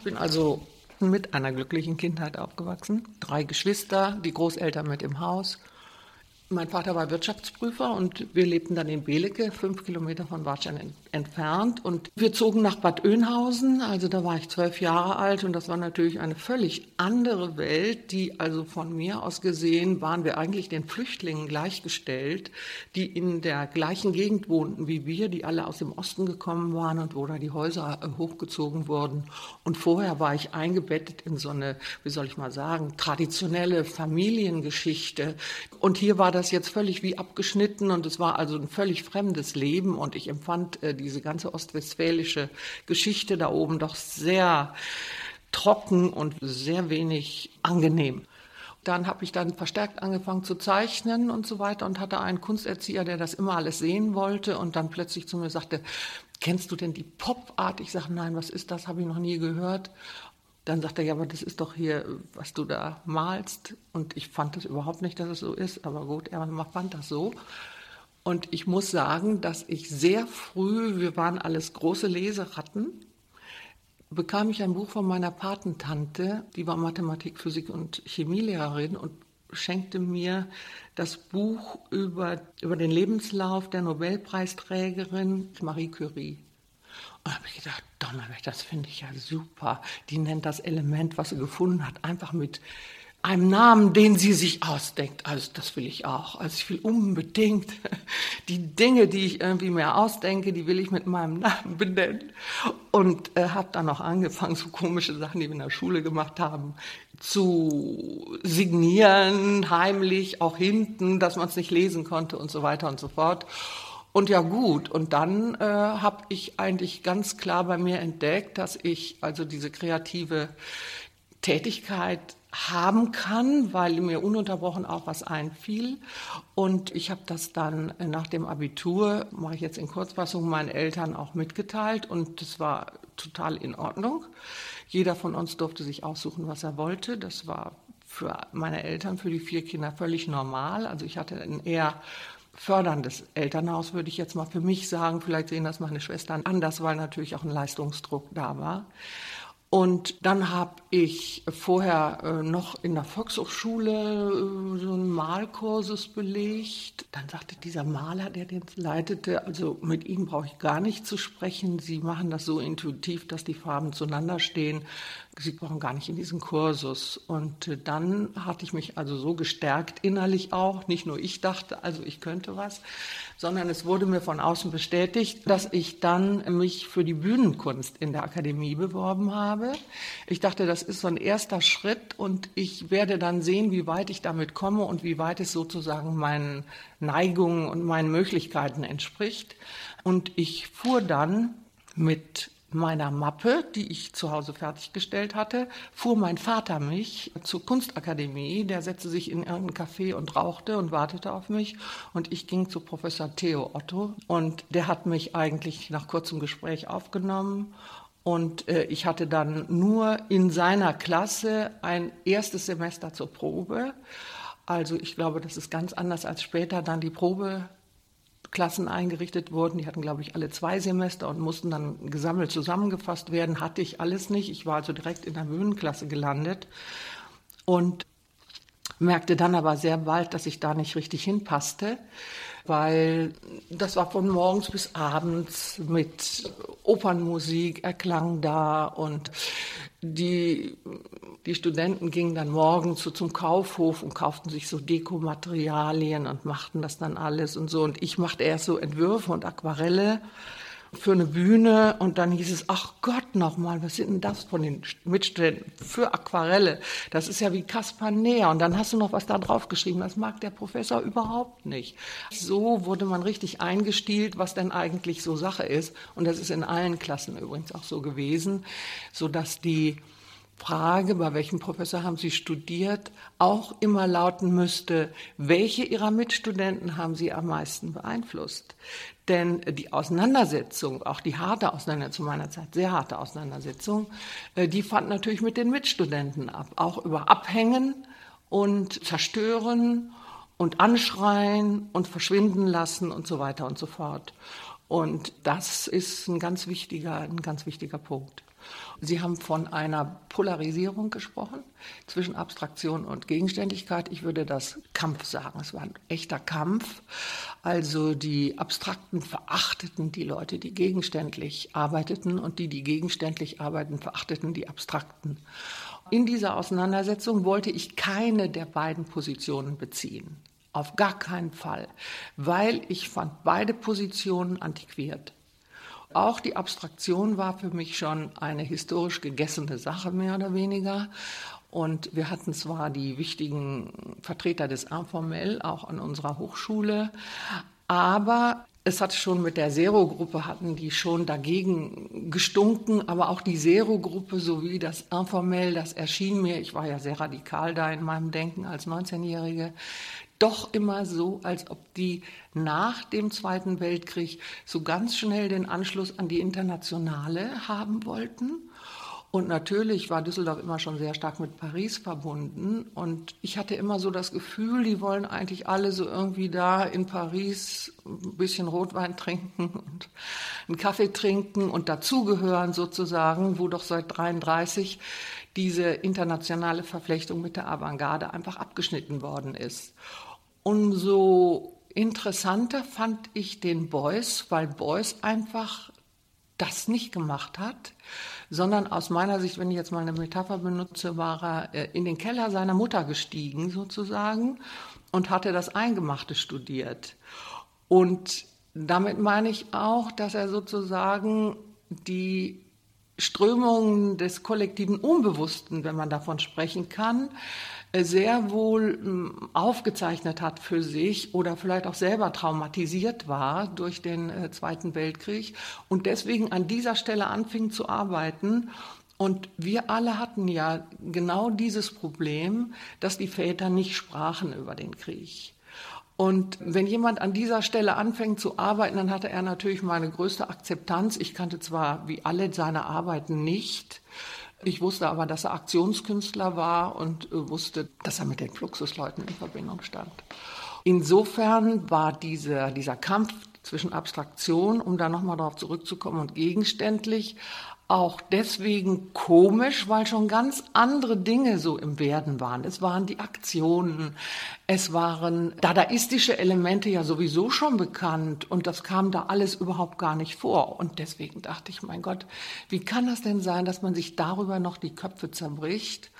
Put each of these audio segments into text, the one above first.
Ich bin also mit einer glücklichen Kindheit aufgewachsen. Drei Geschwister, die Großeltern mit im Haus. Mein Vater war Wirtschaftsprüfer und wir lebten dann in Belecke, fünf Kilometer von Warstein entfernt. Und wir zogen nach Bad Oeynhausen, also da war ich zwölf Jahre alt und das war natürlich eine völlig andere Welt, die also von mir aus gesehen waren wir eigentlich den Flüchtlingen gleichgestellt, die in der gleichen Gegend wohnten wie wir, die alle aus dem Osten gekommen waren und wo da die Häuser äh, hochgezogen wurden. Und vorher war ich eingebettet in so eine, wie soll ich mal sagen, traditionelle Familiengeschichte. Und hier war das das jetzt völlig wie abgeschnitten und es war also ein völlig fremdes Leben und ich empfand äh, diese ganze ostwestfälische Geschichte da oben doch sehr trocken und sehr wenig angenehm. Dann habe ich dann verstärkt angefangen zu zeichnen und so weiter und hatte einen Kunsterzieher, der das immer alles sehen wollte und dann plötzlich zu mir sagte, kennst du denn die Pop-Art? Ich sage, nein, was ist das? Habe ich noch nie gehört. Dann sagt er, ja, aber das ist doch hier, was du da malst. Und ich fand das überhaupt nicht, dass es so ist. Aber gut, er fand das so. Und ich muss sagen, dass ich sehr früh, wir waren alles große Leseratten, bekam ich ein Buch von meiner Patentante, die war Mathematik, Physik und Chemielehrerin und schenkte mir das Buch über, über den Lebenslauf der Nobelpreisträgerin Marie Curie. Und habe ich gedacht, Donnerwetter, das finde ich ja super. Die nennt das Element, was sie gefunden hat, einfach mit einem Namen, den sie sich ausdenkt. Also das will ich auch. Also ich will unbedingt die Dinge, die ich irgendwie mir ausdenke, die will ich mit meinem Namen benennen. Und äh, habe dann auch angefangen, so komische Sachen, die wir in der Schule gemacht haben, zu signieren, heimlich, auch hinten, dass man es nicht lesen konnte und so weiter und so fort. Und ja gut, und dann äh, habe ich eigentlich ganz klar bei mir entdeckt, dass ich also diese kreative Tätigkeit haben kann, weil mir ununterbrochen auch was einfiel. Und ich habe das dann nach dem Abitur, mache ich jetzt in Kurzfassung, meinen Eltern auch mitgeteilt und das war total in Ordnung. Jeder von uns durfte sich aussuchen, was er wollte. Das war für meine Eltern, für die vier Kinder völlig normal. Also ich hatte ein eher förderndes Elternhaus, würde ich jetzt mal für mich sagen. Vielleicht sehen das meine Schwestern anders, weil natürlich auch ein Leistungsdruck da war. Und dann habe ich vorher äh, noch in der Volkshochschule äh, so einen Malkursus belegt. Dann sagte dieser Maler, der den leitete, also mit Ihnen brauche ich gar nicht zu sprechen. Sie machen das so intuitiv, dass die Farben zueinander stehen. Sie brauchen gar nicht in diesen Kursus. Und äh, dann hatte ich mich also so gestärkt, innerlich auch. Nicht nur ich dachte, also ich könnte was, sondern es wurde mir von außen bestätigt, dass ich dann mich für die Bühnenkunst in der Akademie beworben habe. Ich dachte, das ist so ein erster Schritt und ich werde dann sehen, wie weit ich damit komme und wie weit es sozusagen meinen Neigungen und meinen Möglichkeiten entspricht. Und ich fuhr dann mit meiner Mappe, die ich zu Hause fertiggestellt hatte, fuhr mein Vater mich zur Kunstakademie. Der setzte sich in irgendein Café und rauchte und wartete auf mich. Und ich ging zu Professor Theo Otto. Und der hat mich eigentlich nach kurzem Gespräch aufgenommen. Und äh, ich hatte dann nur in seiner Klasse ein erstes Semester zur Probe. Also ich glaube, das ist ganz anders als später dann die Probe Klassen eingerichtet wurden. Die hatten, glaube ich, alle zwei Semester und mussten dann gesammelt zusammengefasst werden. Hatte ich alles nicht. Ich war also direkt in der Höhenklasse gelandet und merkte dann aber sehr bald, dass ich da nicht richtig hinpasste, weil das war von morgens bis abends mit Opernmusik, Erklang da und die, die Studenten gingen dann morgens so zum Kaufhof und kauften sich so Dekomaterialien und machten das dann alles und so. Und ich machte erst so Entwürfe und Aquarelle für eine Bühne und dann hieß es, ach Gott nochmal, was sind denn das von den Mitstudenten für Aquarelle? Das ist ja wie Kaspar Näher und dann hast du noch was da drauf geschrieben, das mag der Professor überhaupt nicht. So wurde man richtig eingestielt, was denn eigentlich so Sache ist und das ist in allen Klassen übrigens auch so gewesen, so dass die Frage, bei welchem Professor haben Sie studiert, auch immer lauten müsste, welche Ihrer Mitstudenten haben Sie am meisten beeinflusst? Denn die Auseinandersetzung, auch die harte Auseinandersetzung zu meiner Zeit, sehr harte Auseinandersetzung, äh, die fand natürlich mit den Mitstudenten ab, auch über Abhängen und Zerstören und Anschreien und Verschwinden lassen und so weiter und so fort. Und das ist ein ganz wichtiger, ein ganz wichtiger Punkt. Sie haben von einer Polarisierung gesprochen zwischen Abstraktion und Gegenständigkeit. Ich würde das Kampf sagen. Es war ein echter Kampf. Also die Abstrakten verachteten die Leute, die gegenständlich arbeiteten und die, die gegenständlich arbeiten, verachteten die Abstrakten. In dieser Auseinandersetzung wollte ich keine der beiden Positionen beziehen. Auf gar keinen Fall, weil ich fand beide Positionen antiquiert. Auch die Abstraktion war für mich schon eine historisch gegessene Sache, mehr oder weniger. Und wir hatten zwar die wichtigen Vertreter des Informell auch an unserer Hochschule, aber es hat schon mit der Zero-Gruppe hatten die schon dagegen gestunken, aber auch die Zero-Gruppe sowie das Informell, das erschien mir, ich war ja sehr radikal da in meinem Denken als 19-Jährige, doch immer so, als ob die nach dem Zweiten Weltkrieg so ganz schnell den Anschluss an die Internationale haben wollten. Und natürlich war Düsseldorf immer schon sehr stark mit Paris verbunden. Und ich hatte immer so das Gefühl, die wollen eigentlich alle so irgendwie da in Paris ein bisschen Rotwein trinken und einen Kaffee trinken und dazugehören sozusagen, wo doch seit 33 diese internationale Verflechtung mit der Avantgarde einfach abgeschnitten worden ist. Umso interessanter fand ich den Beuys, weil Beuys einfach das nicht gemacht hat, sondern aus meiner Sicht, wenn ich jetzt mal eine Metapher benutze, war er äh, in den Keller seiner Mutter gestiegen sozusagen und hatte das Eingemachte studiert. Und damit meine ich auch, dass er sozusagen die Strömungen des kollektiven Unbewussten, wenn man davon sprechen kann, sehr wohl hm, aufgezeichnet hat für sich oder vielleicht auch selber traumatisiert war durch den äh, Zweiten Weltkrieg und deswegen an dieser Stelle anfing zu arbeiten. Und wir alle hatten ja genau dieses Problem, dass die Väter nicht sprachen über den Krieg. Und wenn jemand an dieser Stelle anfängt zu arbeiten, dann hatte er natürlich meine größte Akzeptanz. Ich kannte zwar wie alle seine Arbeiten nicht, ich wusste aber, dass er Aktionskünstler war und äh, wusste, dass er mit den Fluxusleuten in Verbindung stand. Insofern war dieser, dieser Kampf zwischen Abstraktion, um da nochmal darauf zurückzukommen, und gegenständlich auch deswegen komisch, weil schon ganz andere Dinge so im Werden waren. Es waren die Aktionen, es waren dadaistische Elemente ja sowieso schon bekannt und das kam da alles überhaupt gar nicht vor. Und deswegen dachte ich, mein Gott, wie kann das denn sein, dass man sich darüber noch die Köpfe zerbricht?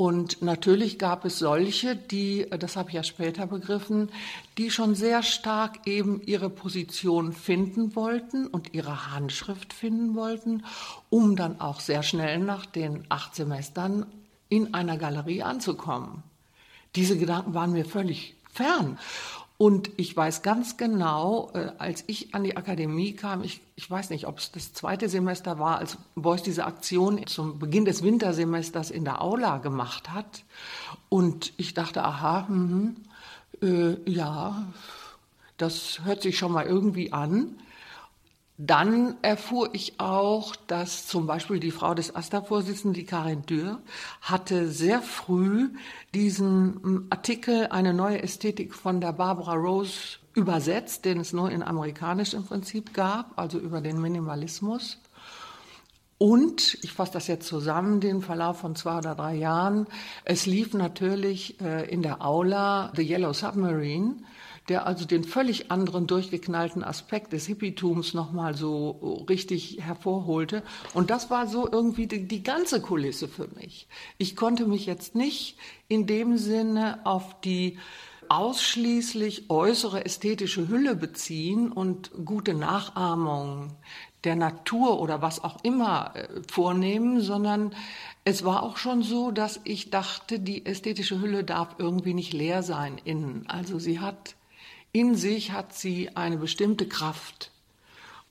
Und natürlich gab es solche, die, das habe ich ja später begriffen, die schon sehr stark eben ihre Position finden wollten und ihre Handschrift finden wollten, um dann auch sehr schnell nach den acht Semestern in einer Galerie anzukommen. Diese Gedanken waren mir völlig fern. Und ich weiß ganz genau, äh, als ich an die Akademie kam, ich, ich weiß nicht, ob es das zweite Semester war, als Beuys diese Aktion zum Beginn des Wintersemesters in der Aula gemacht hat. Und ich dachte, aha, mh, äh, ja, das hört sich schon mal irgendwie an. Dann erfuhr ich auch, dass zum Beispiel die Frau des AStA-Vorsitzenden, die Karin Dürr, hatte sehr früh diesen hm, Artikel Eine neue Ästhetik von der Barbara Rose übersetzt, den es nur in amerikanisch im Prinzip gab, also über den Minimalismus. Und, ich fasse das jetzt zusammen, den Verlauf von zwei oder drei Jahren, es lief natürlich äh, in der Aula The Yellow Submarine, der also den völlig anderen durchgeknallten Aspekt des Hippietums nochmal so richtig hervorholte. Und das war so irgendwie die, die, ganze Kulisse für mich. Ich konnte mich jetzt nicht in dem Sinne auf die ausschließlich äußere ästhetische Hülle beziehen und gute Nachahmungen der Natur oder was auch immer äh, vornehmen, sondern es war auch schon so, dass ich dachte, die ästhetische Hülle darf irgendwie nicht leer sein innen. Also sie hat in sich hat sie eine bestimmte Kraft.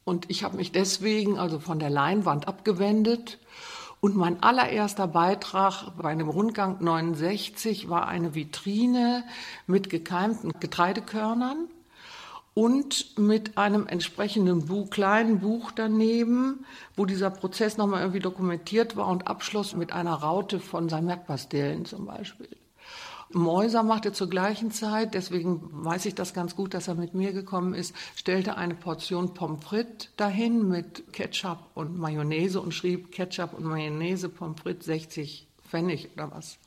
Und ich habe mich deswegen also von der Leinwand abgewendet. Und mein allererster Beitrag bei einem Rundgang 69 war eine Vitrine mit gekeimten Getreidekörnern und mit einem entsprechenden Buch, kleinen Buch daneben, wo dieser Prozess nochmal irgendwie dokumentiert war und abschloss mit einer Raute von Salmiak-Pastillen zum Beispiel. Mäuser machte zur gleichen Zeit, deswegen weiß ich das ganz gut, dass er mit mir gekommen ist, stellte eine Portion Pommes frites dahin mit Ketchup und Mayonnaise und schrieb Ketchup und Mayonnaise Pommes frites 60 Pfennig oder was.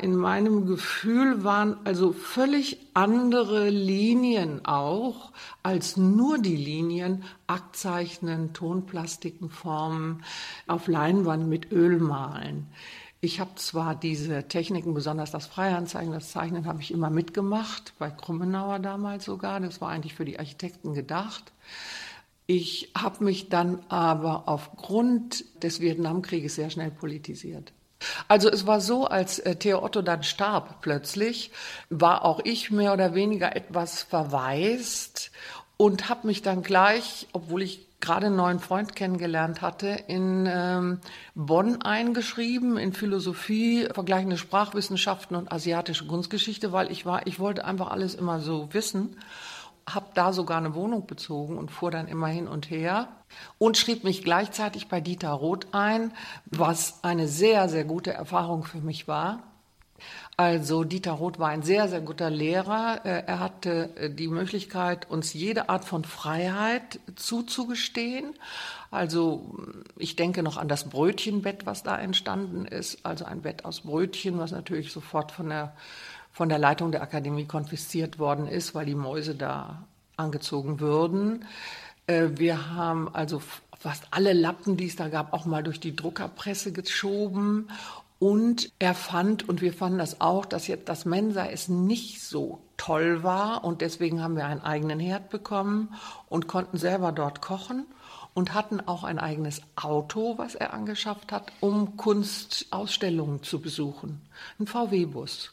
In meinem Gefühl waren also völlig andere Linien auch als nur die Linien Aktzeichnen, Tonplastiken formen, auf Leinwand mit Öl malen. Ich habe zwar diese Techniken, besonders das Freihandzeigen, das Zeichnen habe ich immer mitgemacht, bei Krummenauer damals sogar, das war eigentlich für die Architekten gedacht. Ich habe mich dann aber aufgrund des Vietnamkrieges sehr schnell politisiert. Also es war so, als äh, Theo Otto dann starb plötzlich, war auch ich mehr oder weniger etwas verwaist und habe mich dann gleich, obwohl ich gerade einen neuen Freund kennengelernt hatte, in ähm, Bonn eingeschrieben, in Philosophie, vergleichende Sprachwissenschaften und asiatische Kunstgeschichte, weil ich war, ich wollte einfach alles immer so wissen habe da sogar eine Wohnung bezogen und fuhr dann immer hin und her und schrieb mich gleichzeitig bei Dieter Roth ein, was eine sehr, sehr gute Erfahrung für mich war. Also Dieter Roth war ein sehr, sehr guter Lehrer. Äh, er hatte äh, die Möglichkeit, uns jede Art von Freiheit zuzugestehen. Also ich denke noch an das Brötchenbett, was da entstanden ist. Also ein Bett aus Brötchen, was natürlich sofort von der von der Leitung der Akademie konfisziert worden ist, weil die Mäuse da angezogen würden. Äh, wir haben also fast alle Lappen, die es da gab, auch mal durch die Druckerpresse geschoben. Und er fand, und wir fanden das auch, dass jetzt das Mensa es nicht so toll war. Und deswegen haben wir einen eigenen Herd bekommen und konnten selber dort kochen und hatten auch ein eigenes Auto, was er angeschafft hat, um Kunstausstellungen zu besuchen. Ein VW-Bus.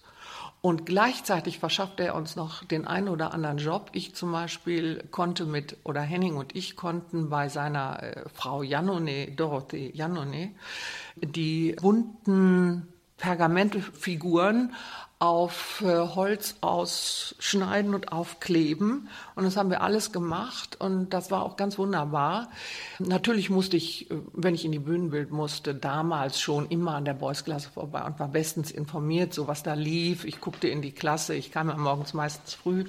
Und gleichzeitig verschaffte er uns noch den einen oder anderen Job. Ich zum Beispiel konnte mit, oder Henning und ich konnten bei seiner äh, Frau Janone, Dorothee Janone, die bunten Pergamentfiguren auf äh, Holz ausschneiden und aufkleben. Und das haben wir alles gemacht und das war auch ganz wunderbar. Natürlich musste ich, äh, wenn ich in die Bühnenbild musste, damals schon immer an der Boys-Klasse vorbei und war bestens informiert, so was da lief. Ich guckte in die Klasse, ich kam ja morgens meistens früh.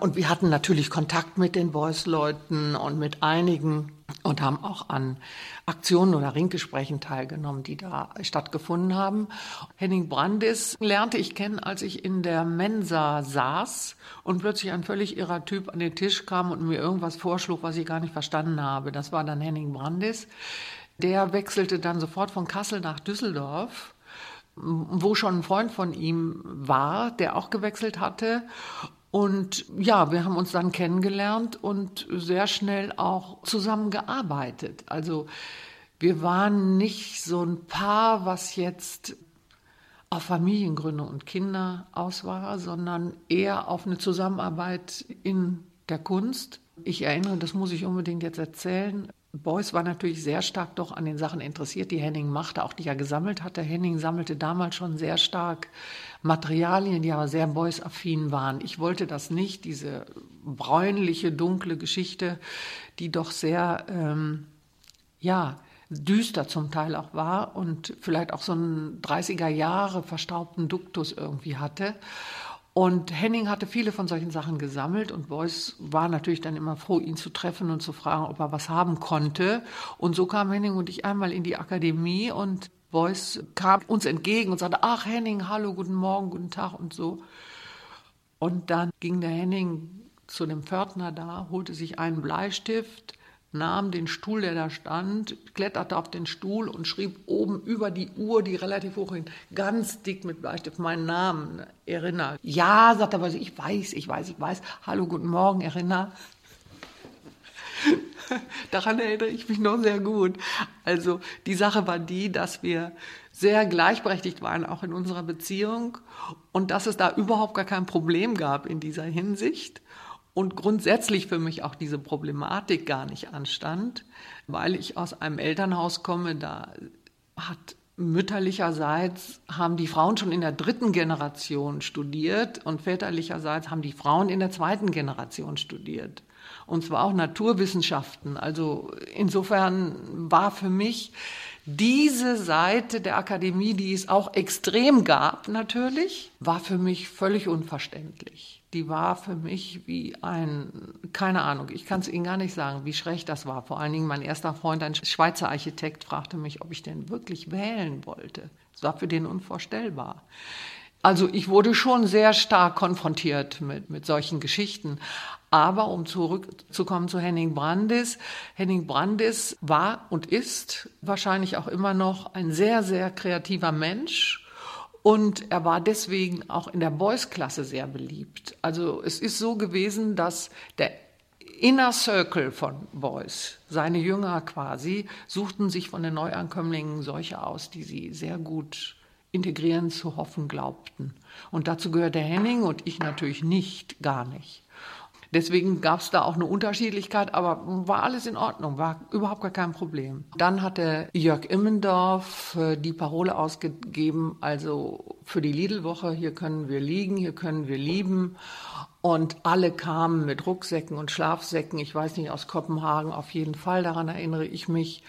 Und wir hatten natürlich Kontakt mit den Boys-Leuten und mit einigen und haben auch an Aktionen oder Ringgesprächen teilgenommen, die da stattgefunden haben. Henning Brandis lernte ich kennen, als ich in der Mensa saß und plötzlich ein völlig irrer Typ an den Tisch kam und mir irgendwas vorschlug, was ich gar nicht verstanden habe. Das war dann Henning Brandis. Der wechselte dann sofort von Kassel nach Düsseldorf wo schon ein Freund von ihm war, der auch gewechselt hatte. Und ja, wir haben uns dann kennengelernt und sehr schnell auch zusammengearbeitet. Also wir waren nicht so ein Paar, was jetzt auf Familiengründe und Kinder aus war, sondern eher auf eine Zusammenarbeit in der Kunst. Ich erinnere, das muss ich unbedingt jetzt erzählen. Beuys war natürlich sehr stark doch an den Sachen interessiert, die Henning machte, auch die er gesammelt hatte. Henning sammelte damals schon sehr stark Materialien, die aber sehr Beuys-affin waren. Ich wollte das nicht, diese bräunliche, dunkle Geschichte, die doch sehr, ähm, ja, düster zum Teil auch war und vielleicht auch so einen 30er Jahre verstaubten Duktus irgendwie hatte. Und Henning hatte viele von solchen Sachen gesammelt und Beuys war natürlich dann immer froh, ihn zu treffen und zu fragen, ob er was haben konnte. Und so kam Henning und ich einmal in die Akademie und Beuys kam uns entgegen und sagte, ach Henning, hallo, guten Morgen, guten Tag und so. Und dann ging der Henning zu dem Pförtner da, holte sich einen Bleistift, nahm den Stuhl, der da stand, kletterte auf den Stuhl und schrieb oben über die Uhr, die relativ hoch hing, ganz dick mit Bleistift meinen Namen, Erinner. Ja, sagt er, ich weiß, ich weiß, ich weiß. Hallo, guten Morgen, Erinner. Daran erinnere ich mich noch sehr gut. Also die Sache war die, dass wir sehr gleichberechtigt waren, auch in unserer Beziehung und dass es da überhaupt gar kein Problem gab in dieser Hinsicht und grundsätzlich für mich auch diese Problematik gar nicht anstand, weil ich aus einem Elternhaus komme, da hat mütterlicherseits haben die Frauen schon in der dritten Generation studiert und väterlicherseits haben die Frauen in der zweiten Generation studiert. Und zwar auch Naturwissenschaften. Also insofern war für mich Diese Seite der Akademie, die es auch extrem gab natürlich, war für mich völlig unverständlich. Die war für mich wie ein, keine Ahnung, ich kann es Ihnen gar nicht sagen, wie schräg das war. Vor allen Dingen mein erster Freund, ein Schweizer Architekt, fragte mich, ob ich denn wirklich wählen wollte. Das war für den unvorstellbar. Also ich wurde schon sehr stark konfrontiert mit, mit solchen Geschichten. Aber um zurückzukommen zu Henning Brandis, Henning Brandis war und ist wahrscheinlich auch immer noch ein sehr, sehr kreativer Mensch. Und er war deswegen auch in der Boys-Klasse sehr beliebt. Also es ist so gewesen, dass der Inner Circle von Boys, seine Jünger quasi, suchten sich von den Neuankömmlingen solche aus, die sie sehr gut integrieren zu hoffen glaubten. Und dazu gehört der Henning und ich natürlich nicht, gar nicht. Deswegen gab es da auch eine Unterschiedlichkeit, aber war alles in Ordnung, war überhaupt gar kein Problem. Dann hatte Jörg Immendorf äh, die Parole ausgegeben, also für die Lidl-Woche, hier können wir liegen, hier können wir lieben. Und alle kamen mit Rucksäcken und Schlafsäcken, ich weiß nicht, aus Kopenhagen auf jeden Fall, daran erinnere ich mich.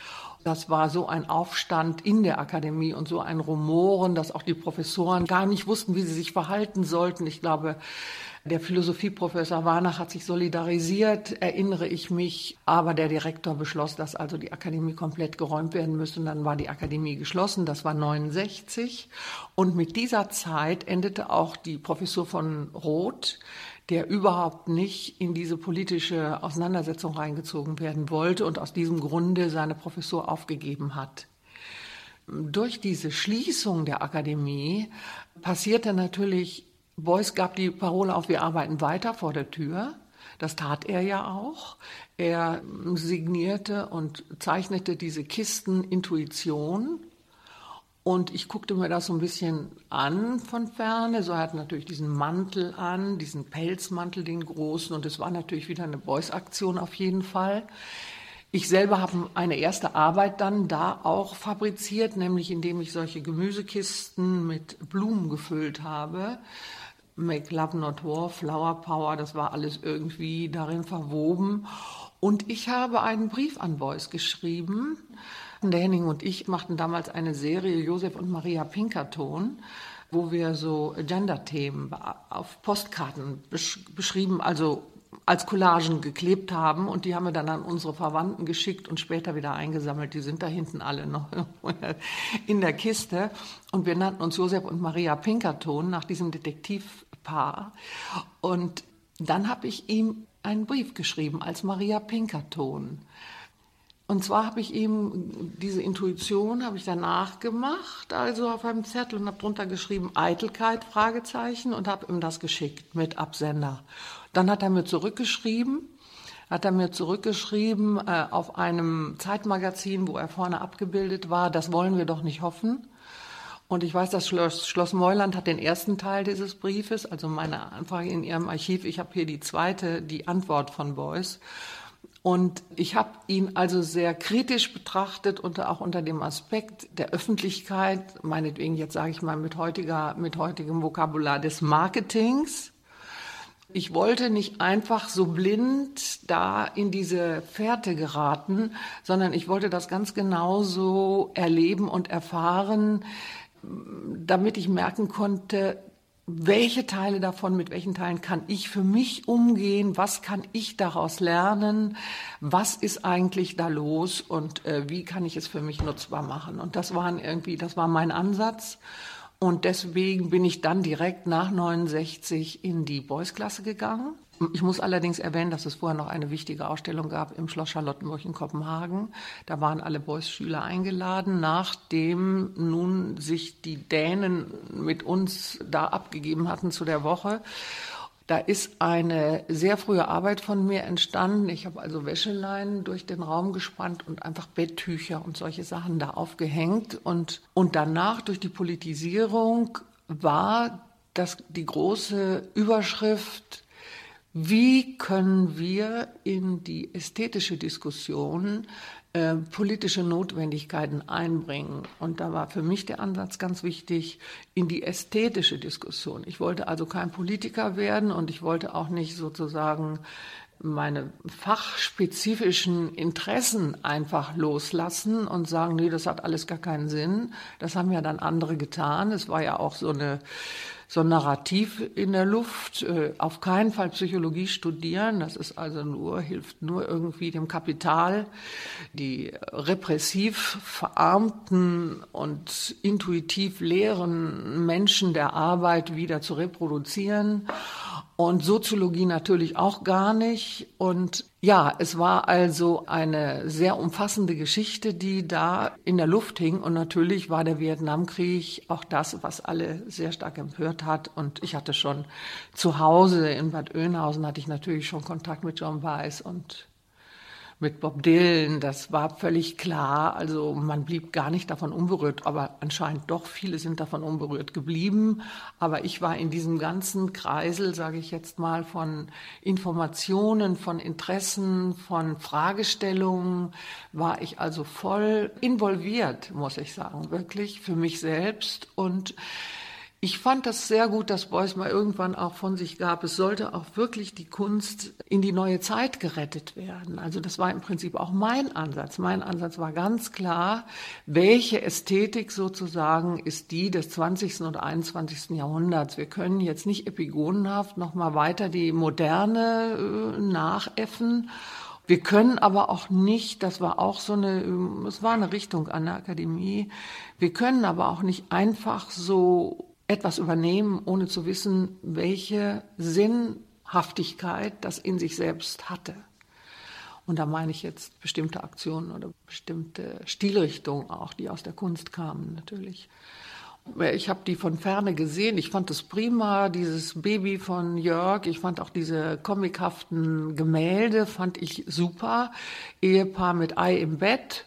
Das war so ein Aufstand in der Akademie und so ein Rumoren, dass auch die Professoren gar nicht wussten, wie sie sich verhalten sollten. Ich glaube, der Philosophieprofessor Warnach hat sich solidarisiert, erinnere ich mich. Aber der Direktor beschloss, dass also die Akademie komplett geräumt werden müsste. Und dann war die Akademie geschlossen. Das war 69. Und mit dieser Zeit endete auch die Professur von Roth der überhaupt nicht in diese politische Auseinandersetzung reingezogen werden wollte und aus diesem Grunde seine Professur aufgegeben hat. Durch diese Schließung der Akademie passierte natürlich, Beuys gab die Parole auf, wir arbeiten weiter vor der Tür. Das tat er ja auch. Er signierte und zeichnete diese Kisten Intuition und ich guckte mir das so ein bisschen an von ferne. So er hat natürlich diesen Mantel an, diesen Pelzmantel, den großen. Und es war natürlich wieder eine Beuys-Aktion auf jeden Fall. Ich selber habe eine erste Arbeit dann da auch fabriziert, nämlich indem ich solche Gemüsekisten mit Blumen gefüllt habe. Make Love Not War, Flower Power, das war alles irgendwie darin verwoben. Und ich habe einen Brief an Beuys geschrieben der Henning und ich machten damals eine Serie Josef und Maria Pinkerton, wo wir so Gender-Themen auf Postkarten besch beschrieben, also als Collagen geklebt haben und die haben wir dann an unsere Verwandten geschickt und später wieder eingesammelt. Die sind da hinten alle noch in der Kiste. Und wir nannten uns Josef und Maria Pinkerton nach diesem Detektivpaar. Und dann habe ich ihm einen Brief geschrieben als Maria Pinkerton. Und zwar habe ich ihm diese Intuition habe ich danach gemacht, also auf einem Zettel und habe drunter geschrieben Eitelkeit Fragezeichen und habe ihm das geschickt mit Absender. Dann hat er mir zurückgeschrieben, hat er mir zurückgeschrieben äh, auf einem Zeitmagazin, wo er vorne abgebildet war. Das wollen wir doch nicht hoffen. Und ich weiß, das Schloss, Schloss Meuland hat den ersten Teil dieses Briefes, also meine Anfrage in Ihrem Archiv. Ich habe hier die zweite, die Antwort von Beuys. Und ich habe ihn also sehr kritisch betrachtet, unter, auch unter dem Aspekt der Öffentlichkeit, meinetwegen jetzt sage ich mal mit, heutiger, mit heutigem Vokabular des Marketings. Ich wollte nicht einfach so blind da in diese Fährte geraten, sondern ich wollte das ganz genauso erleben und erfahren, damit ich merken konnte, welche Teile davon, mit welchen Teilen kann ich für mich umgehen, was kann ich daraus lernen, was ist eigentlich da los und äh, wie kann ich es für mich nutzbar machen. Und das waren irgendwie, das war mein Ansatz. Und deswegen bin ich dann direkt nach 69 in die Boys-Klasse gegangen ich muss allerdings erwähnen, dass es vorher noch eine wichtige Ausstellung gab im Schloss Charlottenburg in Kopenhagen. Da waren alle Beuys-Schüler eingeladen, nachdem nun sich die Dänen mit uns da abgegeben hatten zu der Woche. Da ist eine sehr frühe Arbeit von mir entstanden. Ich habe also Wäscheleinen durch den Raum gespannt und einfach Betttücher und solche Sachen da aufgehängt. Und, und danach durch die Politisierung war das die große Überschrift wie können wir in die ästhetische Diskussion äh, politische Notwendigkeiten einbringen? Und da war für mich der Ansatz ganz wichtig in die ästhetische Diskussion. Ich wollte also kein Politiker werden und ich wollte auch nicht sozusagen meine fachspezifischen Interessen einfach loslassen und sagen, nee, das hat alles gar keinen Sinn. Das haben ja dann andere getan. Es war ja auch so eine so ein Narrativ in der Luft. Äh, auf keinen Fall Psychologie studieren. Das ist also nur, hilft nur irgendwie dem Kapital, die repressiv verarmten und intuitiv leeren Menschen der Arbeit wieder zu reproduzieren. Und Soziologie natürlich auch gar nicht. Und ja, es war also eine sehr umfassende Geschichte, die da in der Luft hing. Und natürlich war der Vietnamkrieg auch das, was alle sehr stark empört hat. Und ich hatte schon zu Hause in Bad Oeynhausen hatte ich natürlich schon Kontakt mit John Weiss und mit Bob Dylan, das war völlig klar. Also man blieb gar nicht davon unberührt, aber anscheinend doch viele sind davon unberührt geblieben. Aber ich war in diesem ganzen Kreisel, sage ich jetzt mal, von Informationen, von Interessen, von Fragestellungen, war ich also voll involviert, muss ich sagen, wirklich für mich selbst und ich fand das sehr gut, dass Beuys mal irgendwann auch von sich gab. Es sollte auch wirklich die Kunst in die neue Zeit gerettet werden. Also das war im Prinzip auch mein Ansatz. Mein Ansatz war ganz klar, welche Ästhetik sozusagen ist die des 20. und 21. Jahrhunderts. Wir können jetzt nicht epigonenhaft nochmal weiter die Moderne äh, nachäffen. Wir können aber auch nicht, das war auch so eine, es war eine Richtung an der Akademie, wir können aber auch nicht einfach so etwas übernehmen, ohne zu wissen, welche Sinnhaftigkeit das in sich selbst hatte. Und da meine ich jetzt bestimmte Aktionen oder bestimmte Stilrichtungen auch, die aus der Kunst kamen natürlich. Ich habe die von ferne gesehen. Ich fand es prima, dieses Baby von Jörg. Ich fand auch diese comichaften Gemälde, fand ich super. Ehepaar mit Ei im Bett.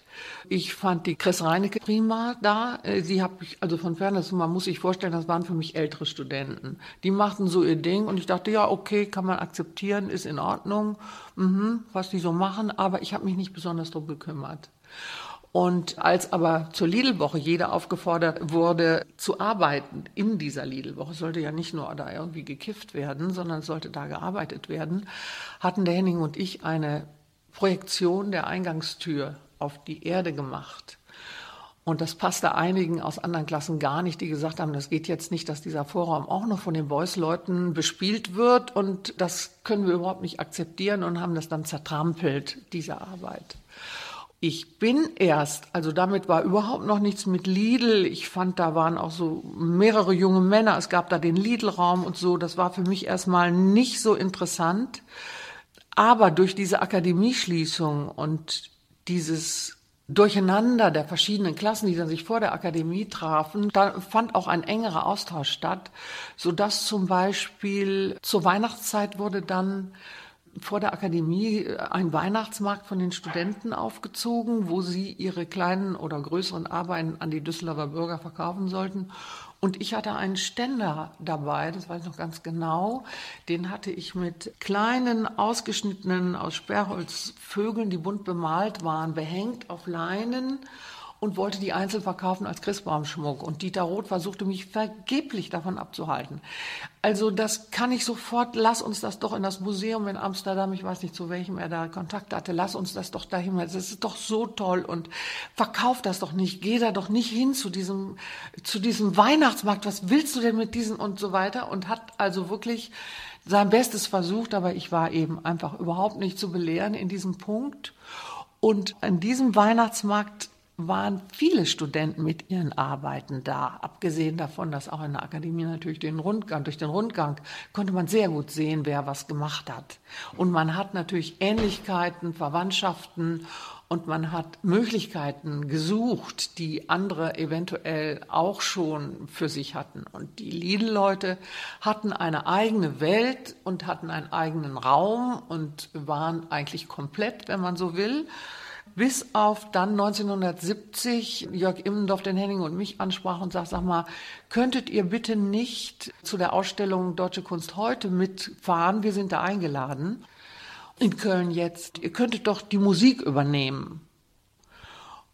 Ich fand die Chris Reinecke prima da. Äh, sie habe ich, also von fern, man muss sich vorstellen, das waren für mich ältere Studenten. Die machten so ihr Ding und ich dachte, ja, okay, kann man akzeptieren, ist in Ordnung, mhm, was die so machen, aber ich habe mich nicht besonders darum gekümmert. Und als aber zur Lidl-Woche jeder aufgefordert wurde, zu arbeiten in dieser Lidl-Woche, sollte ja nicht nur da irgendwie gekifft werden, sondern sollte da gearbeitet werden, hatten der Henning und ich eine Projektion der Eingangstür auf die Erde gemacht. Und das passte einigen aus anderen Klassen gar nicht, die gesagt haben, das geht jetzt nicht, dass dieser Vorraum auch noch von den Boys-Leuten bespielt wird und das können wir überhaupt nicht akzeptieren und haben das dann zertrampelt, diese Arbeit. Ich bin erst, also damit war überhaupt noch nichts mit Lidl. Ich fand, da waren auch so mehrere junge Männer. Es gab da den Lidl-Raum und so. Das war für mich erstmal nicht so interessant. Aber durch diese Akademieschließung und dieses Durcheinander der verschiedenen Klassen, die dann sich vor der Akademie trafen, da fand auch ein engerer Austausch statt, so dass zum Beispiel zur Weihnachtszeit wurde dann vor der Akademie ein Weihnachtsmarkt von den Studenten aufgezogen, wo sie ihre kleinen oder größeren Arbeiten an die Düsseldorfer Bürger verkaufen sollten. Und ich hatte einen Ständer dabei, das weiß ich noch ganz genau. Den hatte ich mit kleinen, ausgeschnittenen aus Sperrholz Vögeln, die bunt bemalt waren, behängt auf Leinen und wollte die einzeln verkaufen als Christbaumschmuck. Und Dieter Roth versuchte mich vergeblich davon abzuhalten. Also das kann ich sofort, lass uns das doch in das Museum in Amsterdam, ich weiß nicht zu welchem er da Kontakt hatte, lass uns das doch dahin, das ist doch so toll und verkauf das doch nicht, geh da doch nicht hin zu diesem, zu diesem Weihnachtsmarkt, was willst du denn mit diesen und so weiter und hat also wirklich sein Bestes versucht, aber ich war eben einfach überhaupt nicht zu belehren in diesem Punkt. Und an diesem Weihnachtsmarkt waren viele Studenten mit ihren Arbeiten da. Abgesehen davon, dass auch in der Akademie natürlich den Rundgang, durch den Rundgang konnte man sehr gut sehen, wer was gemacht hat. Und man hat natürlich Ähnlichkeiten, Verwandtschaften und man hat Möglichkeiten gesucht, die andere eventuell auch schon für sich hatten. Und die Lidl-Leute hatten eine eigene Welt und hatten einen eigenen Raum und waren eigentlich komplett, wenn man so will bis auf dann 1970 Jörg Immendorf den Henning und mich ansprach und sagt, sag mal, könntet ihr bitte nicht zu der Ausstellung Deutsche Kunst heute mitfahren? Wir sind da eingeladen in Köln jetzt. Ihr könntet doch die Musik übernehmen.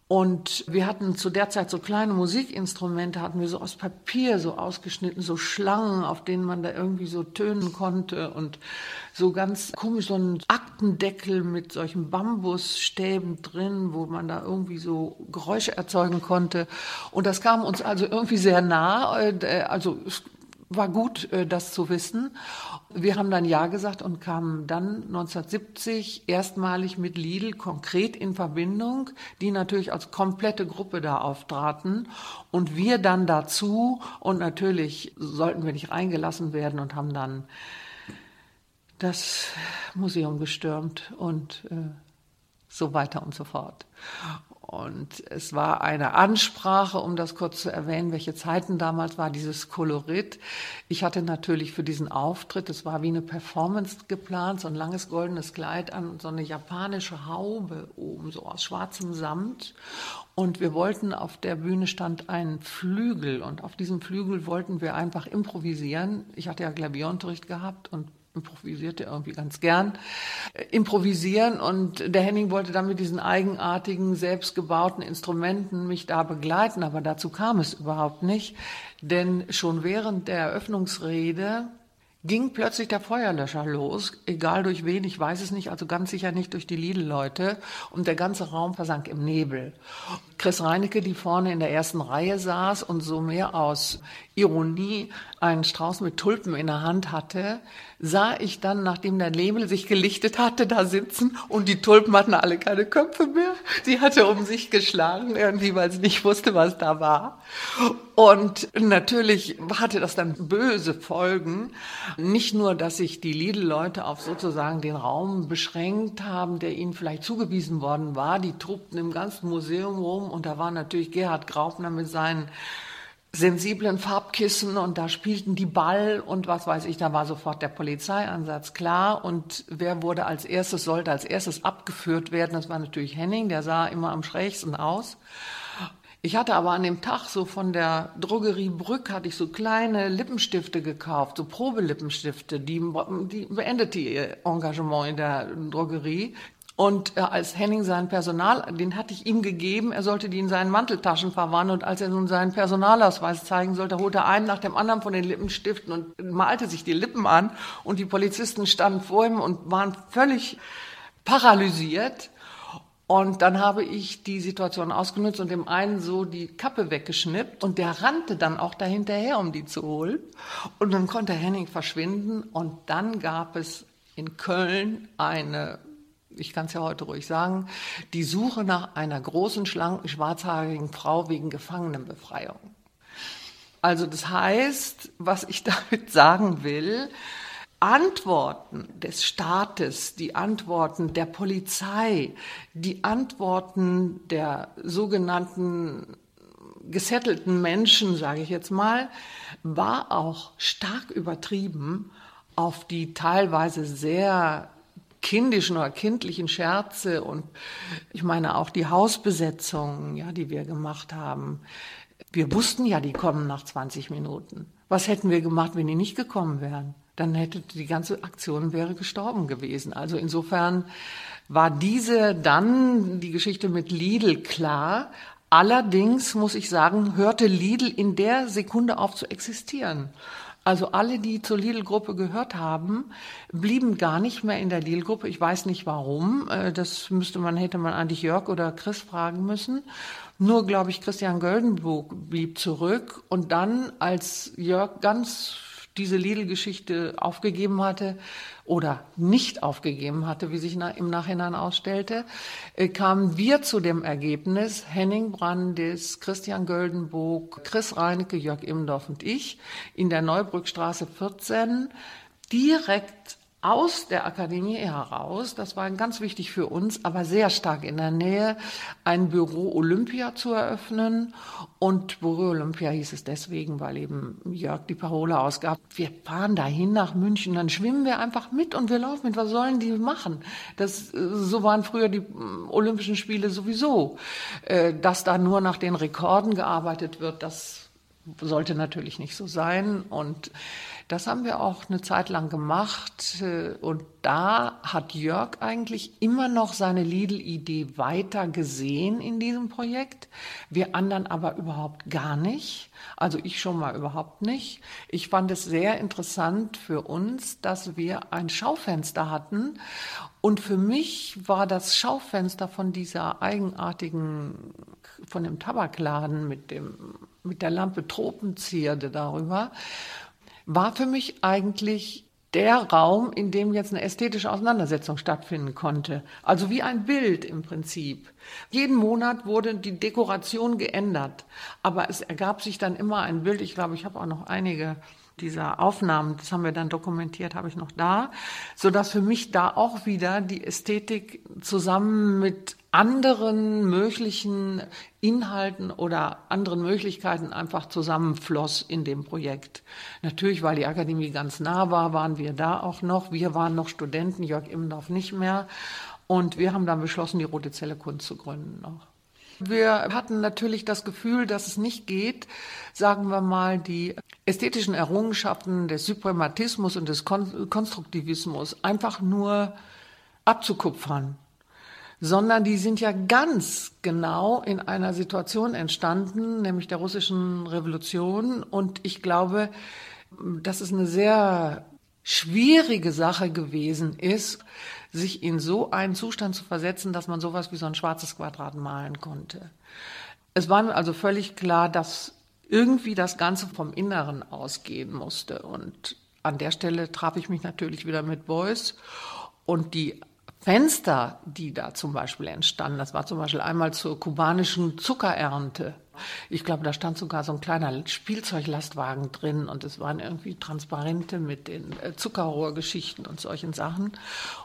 Und wir hatten zu der Zeit so kleine Musikinstrumente, hatten wir so aus Papier so ausgeschnitten, so Schlangen, auf denen man da irgendwie so tönen konnte und so ganz komisch so ein Aktendeckel mit solchen Bambusstäben drin, wo man da irgendwie so Geräusche erzeugen konnte. Und das kam uns also irgendwie sehr nah. Äh, also war gut, äh, das zu wissen. Wir haben dann Ja gesagt und kamen dann 1970 erstmalig mit Lidl konkret in Verbindung, die natürlich als komplette Gruppe da auftraten und wir dann dazu und natürlich sollten wir nicht reingelassen werden und haben dann das Museum gestürmt und äh, so weiter und so fort. Und es war eine Ansprache, um das kurz zu erwähnen, welche Zeiten damals war, dieses Kolorit. Ich hatte natürlich für diesen Auftritt, es war wie eine Performance geplant, so ein langes goldenes Kleid an und so eine japanische Haube oben, so aus schwarzem Samt. Und wir wollten, auf der Bühne stand ein Flügel und auf diesem Flügel wollten wir einfach improvisieren. Ich hatte ja Klavierunterricht gehabt und improvisierte irgendwie ganz gern, äh, improvisieren und der Henning wollte dann mit diesen eigenartigen, selbstgebauten Instrumenten mich da begleiten, aber dazu kam es überhaupt nicht, denn schon während der Eröffnungsrede ging plötzlich der Feuerlöscher los, egal durch wen, ich weiß es nicht, also ganz sicher nicht durch die Lidl-Leute und der ganze Raum versank im Nebel. Chris Reinecke, die vorne in der ersten Reihe saß und so mehr aus Ironie einen Strauß mit Tulpen in der Hand hatte, sah ich dann, nachdem der Nebel sich gelichtet hatte, da sitzen und die Tulpen hatten alle keine Köpfe mehr. Sie hatte um sich geschlagen, irgendwie, weil sie nicht wusste, was da war. Und natürlich hatte das dann böse Folgen. Nicht nur, dass sich die Lidl-Leute auf sozusagen den Raum beschränkt haben, der ihnen vielleicht zugewiesen worden war. Die truppten im ganzen Museum rum und da war natürlich Gerhard Graupner mit seinen sensiblen Farbkissen und da spielten die Ball und was weiß ich, da war sofort der Polizeieinsatz klar und wer wurde als erstes, sollte als erstes abgeführt werden, das war natürlich Henning, der sah immer am schrägsten aus. Ich hatte aber an dem Tag so von der Drogerie Brück hatte ich so kleine Lippenstifte gekauft, so Probelippenstifte, die, die beendete ihr Engagement in der Drogerie. Und äh, als Henning sein Personal, den hatte ich ihm gegeben, er sollte die in seinen Manteltaschen verwahren. Und als er nun seinen Personalausweis zeigen sollte, holte er einen nach dem anderen von den Lippenstiften und malte sich die Lippen an. Und die Polizisten standen vor ihm und waren völlig paralysiert. Und dann habe ich die Situation ausgenutzt und dem einen so die Kappe weggeschnippt und der rannte dann auch dahinterher, um die zu holen. Und dann konnte Henning verschwinden und dann gab es in Köln eine ich kann es ja heute ruhig sagen, die Suche nach einer großen, schlanken, schwarzhaarigen Frau wegen Gefangenenbefreiung. Also das heißt, was ich damit sagen will, Antworten des Staates, die Antworten der Polizei, die Antworten der sogenannten gesettelten Menschen, sage ich jetzt mal, war auch stark übertrieben auf die teilweise sehr kindischen oder kindlichen Scherze und ich meine auch die Hausbesetzungen, ja, die wir gemacht haben. Wir wussten ja, die kommen nach 20 Minuten. Was hätten wir gemacht, wenn die nicht gekommen wären? Dann hätte die ganze Aktion wäre gestorben gewesen. Also insofern war diese dann die Geschichte mit Lidl klar. Allerdings muss ich sagen, hörte Lidl in der Sekunde auf zu existieren. Also alle, die zur Lidl-Gruppe gehört haben, blieben gar nicht mehr in der Lidl-Gruppe. Ich weiß nicht warum. Äh, das müsste man, hätte man eigentlich Jörg oder Chris fragen müssen. Nur, glaube ich, Christian Göldenburg blieb zurück. Und dann, als Jörg ganz diese Lidl-Geschichte aufgegeben hatte oder nicht aufgegeben hatte, wie sich im Nachhinein ausstellte, äh, kamen wir zu dem Ergebnis, Henning Brandes, Christian Göldenburg, Chris Reinecke, Jörg Immendorf und ich, in der Neubrückstraße 14 direkt aus der Akademie heraus, das war ganz wichtig für uns, aber sehr stark in der Nähe, ein Büro Olympia zu eröffnen. Und Büro Olympia hieß es deswegen, weil eben Jörg die Parole ausgab, wir fahren dahin nach München, dann schwimmen wir einfach mit und wir laufen mit, was sollen die machen? Das, so waren früher die mm, Olympischen Spiele sowieso. Äh, dass da nur nach den Rekorden gearbeitet wird, das sollte natürlich nicht so sein. Und das haben wir auch eine Zeit lang gemacht. Und da hat Jörg eigentlich immer noch seine Lidl-Idee weiter gesehen in diesem Projekt. Wir anderen aber überhaupt gar nicht. Also ich schon mal überhaupt nicht. Ich fand es sehr interessant für uns, dass wir ein Schaufenster hatten. Und für mich war das Schaufenster von dieser eigenartigen, von dem Tabakladen mit dem, mit der Lampe Tropenzierde darüber, war für mich eigentlich der Raum, in dem jetzt eine ästhetische Auseinandersetzung stattfinden konnte. Also wie ein Bild im Prinzip. Jeden Monat wurde die Dekoration geändert, aber es ergab sich dann immer ein Bild. Ich glaube, ich habe auch noch einige dieser Aufnahmen, das haben wir dann dokumentiert, habe ich noch da, so dass für mich da auch wieder die Ästhetik zusammen mit anderen möglichen Inhalten oder anderen Möglichkeiten einfach zusammenfloss in dem Projekt. Natürlich, weil die Akademie ganz nah war, waren wir da auch noch. Wir waren noch Studenten, Jörg Immendorf nicht mehr. Und wir haben dann beschlossen, die Rote Zelle Kunst zu gründen noch. Wir hatten natürlich das Gefühl, dass es nicht geht, sagen wir mal, die ästhetischen Errungenschaften des Suprematismus und des Konstruktivismus einfach nur abzukupfern, sondern die sind ja ganz genau in einer Situation entstanden, nämlich der russischen Revolution. Und ich glaube, dass es eine sehr schwierige Sache gewesen ist, sich in so einen Zustand zu versetzen, dass man sowas wie so ein schwarzes Quadrat malen konnte. Es war mir also völlig klar, dass irgendwie das Ganze vom Inneren ausgehen musste. Und an der Stelle traf ich mich natürlich wieder mit Beuys. Und die Fenster, die da zum Beispiel entstanden, das war zum Beispiel einmal zur kubanischen Zuckerernte ich glaube, da stand sogar so ein kleiner Spielzeuglastwagen drin und es waren irgendwie Transparente mit den äh, Zuckerrohrgeschichten und solchen Sachen.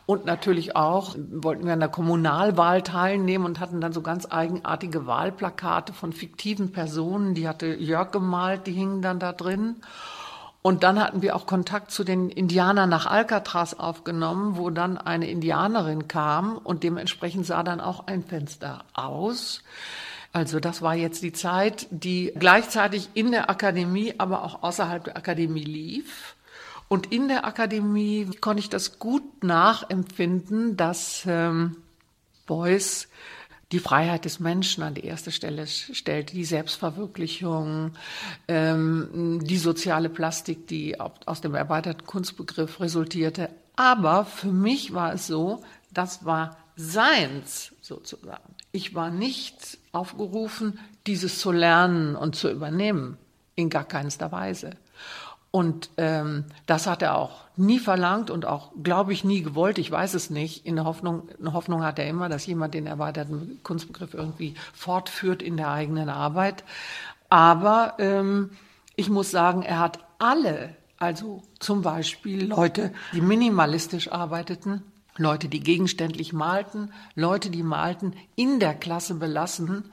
Und natürlich auch wollten wir an der Kommunalwahl teilnehmen und hatten dann so ganz eigenartige Wahlplakate von fiktiven Personen. Die hatte Jörg gemalt, die hingen dann da drin. Und dann hatten wir auch Kontakt zu den Indianern nach Alcatraz aufgenommen, wo dann eine Indianerin kam und dementsprechend sah dann auch ein Fenster aus. Also das war jetzt die Zeit, die gleichzeitig in der Akademie, aber auch außerhalb der Akademie lief. Und in der Akademie konnte ich das gut nachempfinden, dass ähm, Beuys die Freiheit des Menschen an die erste Stelle stellte, die Selbstverwirklichung, ähm, die soziale Plastik, die aus dem erweiterten Kunstbegriff resultierte. Aber für mich war es so, das war seins sozusagen. Ich war nicht aufgerufen, dieses zu lernen und zu übernehmen, in gar keinster Weise. Und ähm, das hat er auch nie verlangt und auch, glaube ich, nie gewollt. Ich weiß es nicht. In der Hoffnung, in Hoffnung hat er immer, dass jemand den erweiterten Kunstbegriff irgendwie fortführt in der eigenen Arbeit. Aber ähm, ich muss sagen, er hat alle, also zum Beispiel Leute, die minimalistisch arbeiteten, Leute, die gegenständlich malten, Leute, die malten, in der Klasse belassen.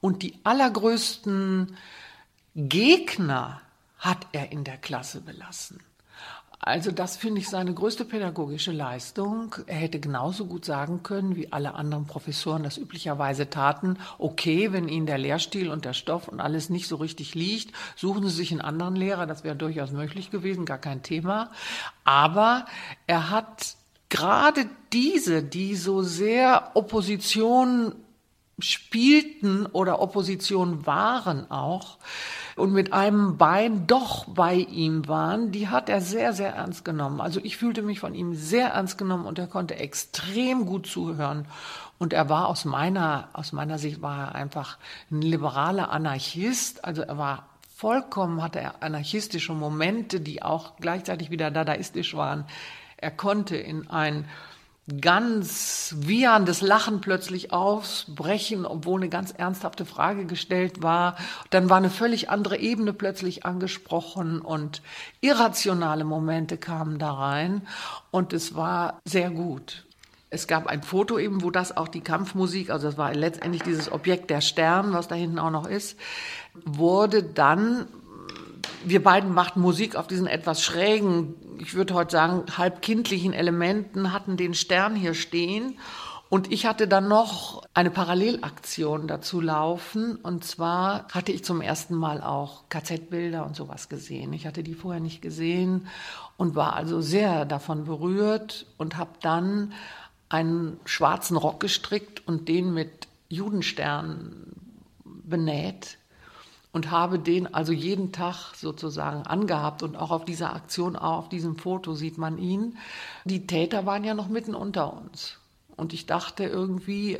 Und die allergrößten Gegner hat er in der Klasse belassen. Also das finde ich seine größte pädagogische Leistung. Er hätte genauso gut sagen können, wie alle anderen Professoren das üblicherweise taten, okay, wenn Ihnen der Lehrstil und der Stoff und alles nicht so richtig liegt, suchen Sie sich einen anderen Lehrer, das wäre durchaus möglich gewesen, gar kein Thema. Aber er hat gerade diese, die so sehr Opposition spielten oder Opposition waren auch und mit einem Bein doch bei ihm waren, die hat er sehr, sehr ernst genommen. Also ich fühlte mich von ihm sehr ernst genommen und er konnte extrem gut zuhören. Und er war aus meiner, aus meiner Sicht war er einfach ein liberaler Anarchist. Also er war vollkommen, hatte er anarchistische Momente, die auch gleichzeitig wieder dadaistisch waren. Er konnte in ein ganz wieherndes Lachen plötzlich ausbrechen, obwohl eine ganz ernsthafte Frage gestellt war. Dann war eine völlig andere Ebene plötzlich angesprochen und irrationale Momente kamen da rein und es war sehr gut. Es gab ein Foto eben, wo das auch die Kampfmusik, also das war letztendlich dieses Objekt der Stern, was da hinten auch noch ist, wurde dann wir beiden machten Musik auf diesen etwas schrägen, ich würde heute sagen, halb kindlichen Elementen, hatten den Stern hier stehen. Und ich hatte dann noch eine Parallelaktion dazu laufen. Und zwar hatte ich zum ersten Mal auch KZ-Bilder und sowas gesehen. Ich hatte die vorher nicht gesehen und war also sehr davon berührt und habe dann einen schwarzen Rock gestrickt und den mit Judensternen benäht und habe den also jeden Tag sozusagen angehabt und auch auf dieser Aktion, auch auf diesem Foto sieht man ihn. Die Täter waren ja noch mitten unter uns. Und ich dachte irgendwie,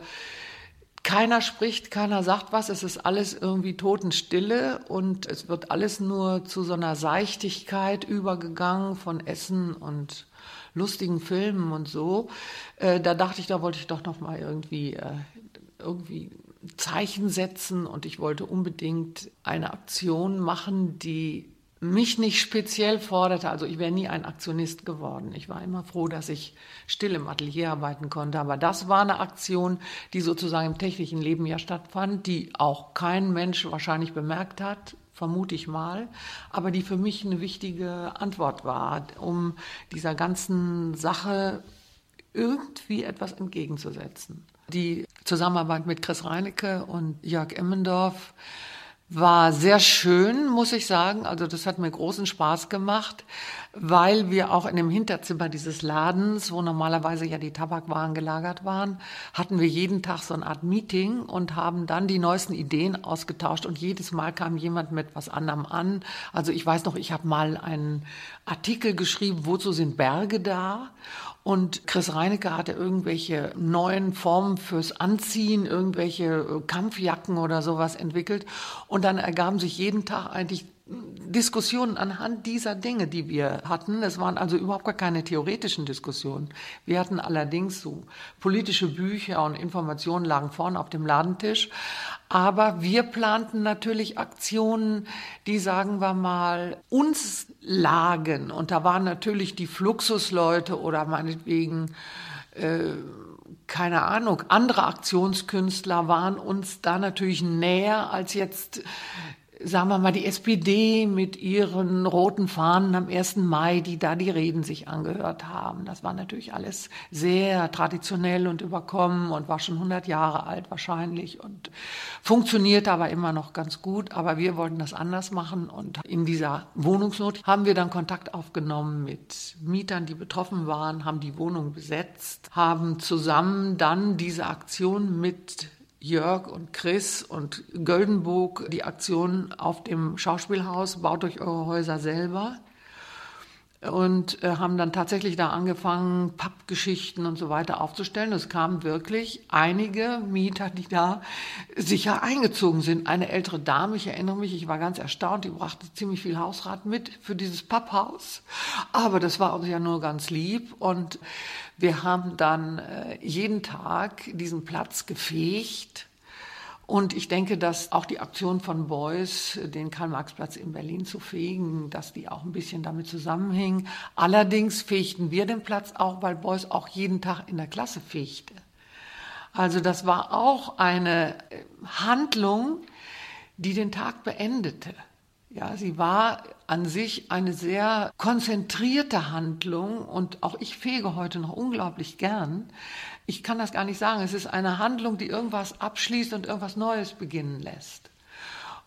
keiner spricht, keiner sagt was, es ist alles irgendwie Totenstille und es wird alles nur zu so einer Seichtigkeit übergegangen von Essen und lustigen Filmen und so. Äh, da dachte ich, da wollte ich doch noch mal irgendwie, äh, irgendwie Zeichen setzen und ich wollte unbedingt eine Aktion machen, die mich nicht speziell forderte. Also ich wäre nie ein Aktionist geworden. Ich war immer froh, dass ich still im Atelier arbeiten konnte. Aber das war eine Aktion, die sozusagen im täglichen Leben ja stattfand, die auch kein Mensch wahrscheinlich bemerkt hat, vermute ich mal, aber die für mich eine wichtige Antwort war, um dieser ganzen Sache irgendwie etwas entgegenzusetzen. Die Zusammenarbeit mit Chris Reinecke und Jörg Emmendorf war sehr schön, muss ich sagen. Also das hat mir großen Spaß gemacht, weil wir auch in dem Hinterzimmer dieses Ladens, wo normalerweise ja die Tabakwaren gelagert waren, hatten wir jeden Tag so eine Art Meeting und haben dann die neuesten Ideen ausgetauscht und jedes Mal kam jemand mit was anderem an. Also ich weiß noch, ich habe mal einen Artikel geschrieben, wozu sind Berge da? Und Chris Reinecke hatte irgendwelche neuen Formen fürs Anziehen, irgendwelche äh, Kampfjacken oder sowas entwickelt. Und dann ergaben sich jeden Tag eigentlich Diskussionen anhand dieser Dinge, die wir hatten. Es waren also überhaupt gar keine theoretischen Diskussionen. Wir hatten allerdings so politische Bücher und Informationen lagen vorne auf dem Ladentisch. Aber wir planten natürlich Aktionen, die, sagen wir mal, uns lagen. Und da waren natürlich die Fluxusleute oder meinetwegen, äh, keine Ahnung, andere Aktionskünstler waren uns da natürlich näher als jetzt sagen wir mal, die SPD mit ihren roten Fahnen am 1. Mai, die da die Reden sich angehört haben. Das war natürlich alles sehr traditionell und überkommen und war schon 100 Jahre alt wahrscheinlich und funktionierte aber immer noch ganz gut. Aber wir wollten das anders machen und in dieser Wohnungsnot haben wir dann Kontakt aufgenommen mit Mietern, die betroffen waren, haben die Wohnung besetzt, haben zusammen dann diese Aktion mit Jörg und Chris und Göldenburg die Aktion auf dem Schauspielhaus, baut euch eure Häuser selber. Und äh, haben dann tatsächlich da angefangen, Pappgeschichten und so weiter aufzustellen. Es kamen wirklich einige Mieter, die da sicher eingezogen sind. Eine ältere Dame, ich erinnere mich, ich war ganz erstaunt, die brachte ziemlich viel Hausrat mit für dieses Papphaus. Aber das war uns ja nur ganz lieb. Und wir haben dann äh, jeden Tag diesen Platz gefegt. Und ich denke, dass auch die Aktion von Beuys, den Karl-Marx-Platz in Berlin zu fegen, dass die auch ein bisschen damit zusammenhing. Allerdings fegten wir den Platz auch, weil Beuys auch jeden Tag in der Klasse fegte. Also das war auch eine äh, Handlung, die den Tag beendete. Ja, sie war an sich eine sehr konzentrierte Handlung und auch ich fege heute noch unglaublich gern. Ich kann das gar nicht sagen. Es ist eine Handlung, die irgendwas abschließt und irgendwas Neues beginnen lässt.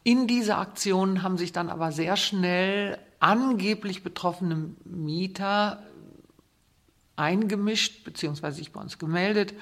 In dieser Aktion haben sich dann aber sehr schnell angeblich betroffene Mieter eingemischt beziehungsweise sich bei uns gemeldet.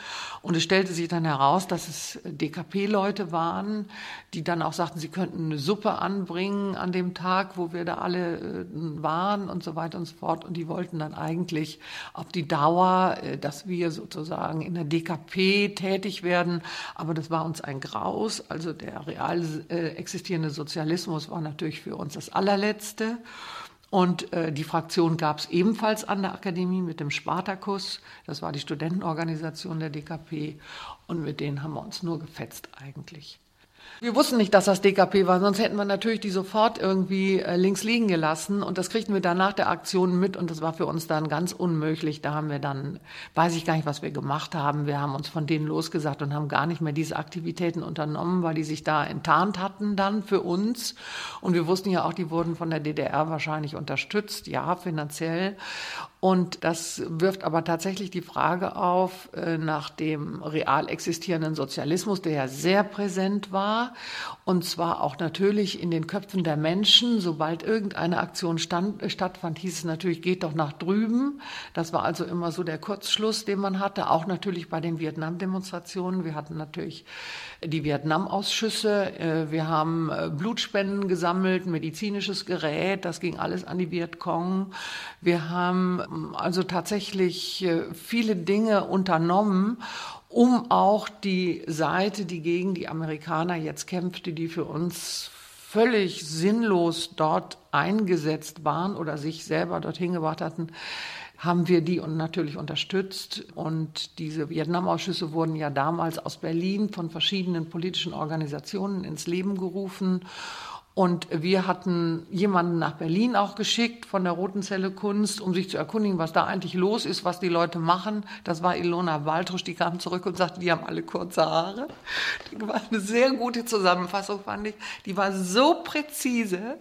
Und es stellte sich dann heraus, dass es DKP-Leute waren, die dann auch sagten, sie könnten eine Suppe anbringen an dem Tag, wo wir da alle äh, waren und so weiter und so fort. Und die wollten dann eigentlich auf die Dauer, äh, dass wir sozusagen in der DKP tätig werden. Aber das war uns ein Graus. Also der real äh, existierende Sozialismus war natürlich für uns das allerletzte. Und äh, die Fraktion gab es ebenfalls an der Akademie mit dem Spartakus. Das war die Studentenorganisation der DKP. Und mit denen haben wir uns nur gefetzt eigentlich. Wir wussten nicht, dass das DKP war, sonst hätten wir natürlich die sofort irgendwie äh, links liegen gelassen. Und das kriegten wir dann nach der Aktion mit und das war für uns dann ganz unmöglich. Da haben wir dann, weiß ich gar nicht, was wir gemacht haben. Wir haben uns von denen losgesagt und haben gar nicht mehr diese Aktivitäten unternommen, weil die sich da enttarnt hatten dann für uns. Und wir wussten ja auch, die wurden von der DDR wahrscheinlich unterstützt, ja, finanziell. Und das wirft aber tatsächlich die Frage auf äh, nach dem real existierenden Sozialismus, der ja sehr präsent war. Und zwar auch natürlich in den Köpfen der Menschen. Sobald irgendeine Aktion stand, stattfand, hieß es natürlich, geht doch nach drüben. Das war also immer so der Kurzschluss, den man hatte. Auch natürlich bei den Vietnam-Demonstrationen. Wir hatten natürlich die Vietnam-Ausschüsse. Äh, wir haben äh, Blutspenden gesammelt, medizinisches Gerät. Das ging alles an die Vietcong. Wir haben also tatsächlich äh, viele Dinge unternommen, um auch die Seite, die gegen die Amerikaner jetzt kämpfte, die für uns völlig sinnlos dort eingesetzt waren oder sich selber dorthin gebracht hatten, haben wir die und natürlich unterstützt. Und diese Vietnam-Ausschüsse wurden ja damals aus Berlin von verschiedenen politischen Organisationen ins Leben gerufen. Und wir hatten jemanden nach Berlin auch geschickt von der Roten Zelle Kunst, um sich zu erkundigen, was da eigentlich los ist, was die Leute machen. Das war Ilona Waldrusch, die kam zurück und sagte, die haben alle kurze Haare. Das war eine sehr gute Zusammenfassung, fand ich. Die war so präzise,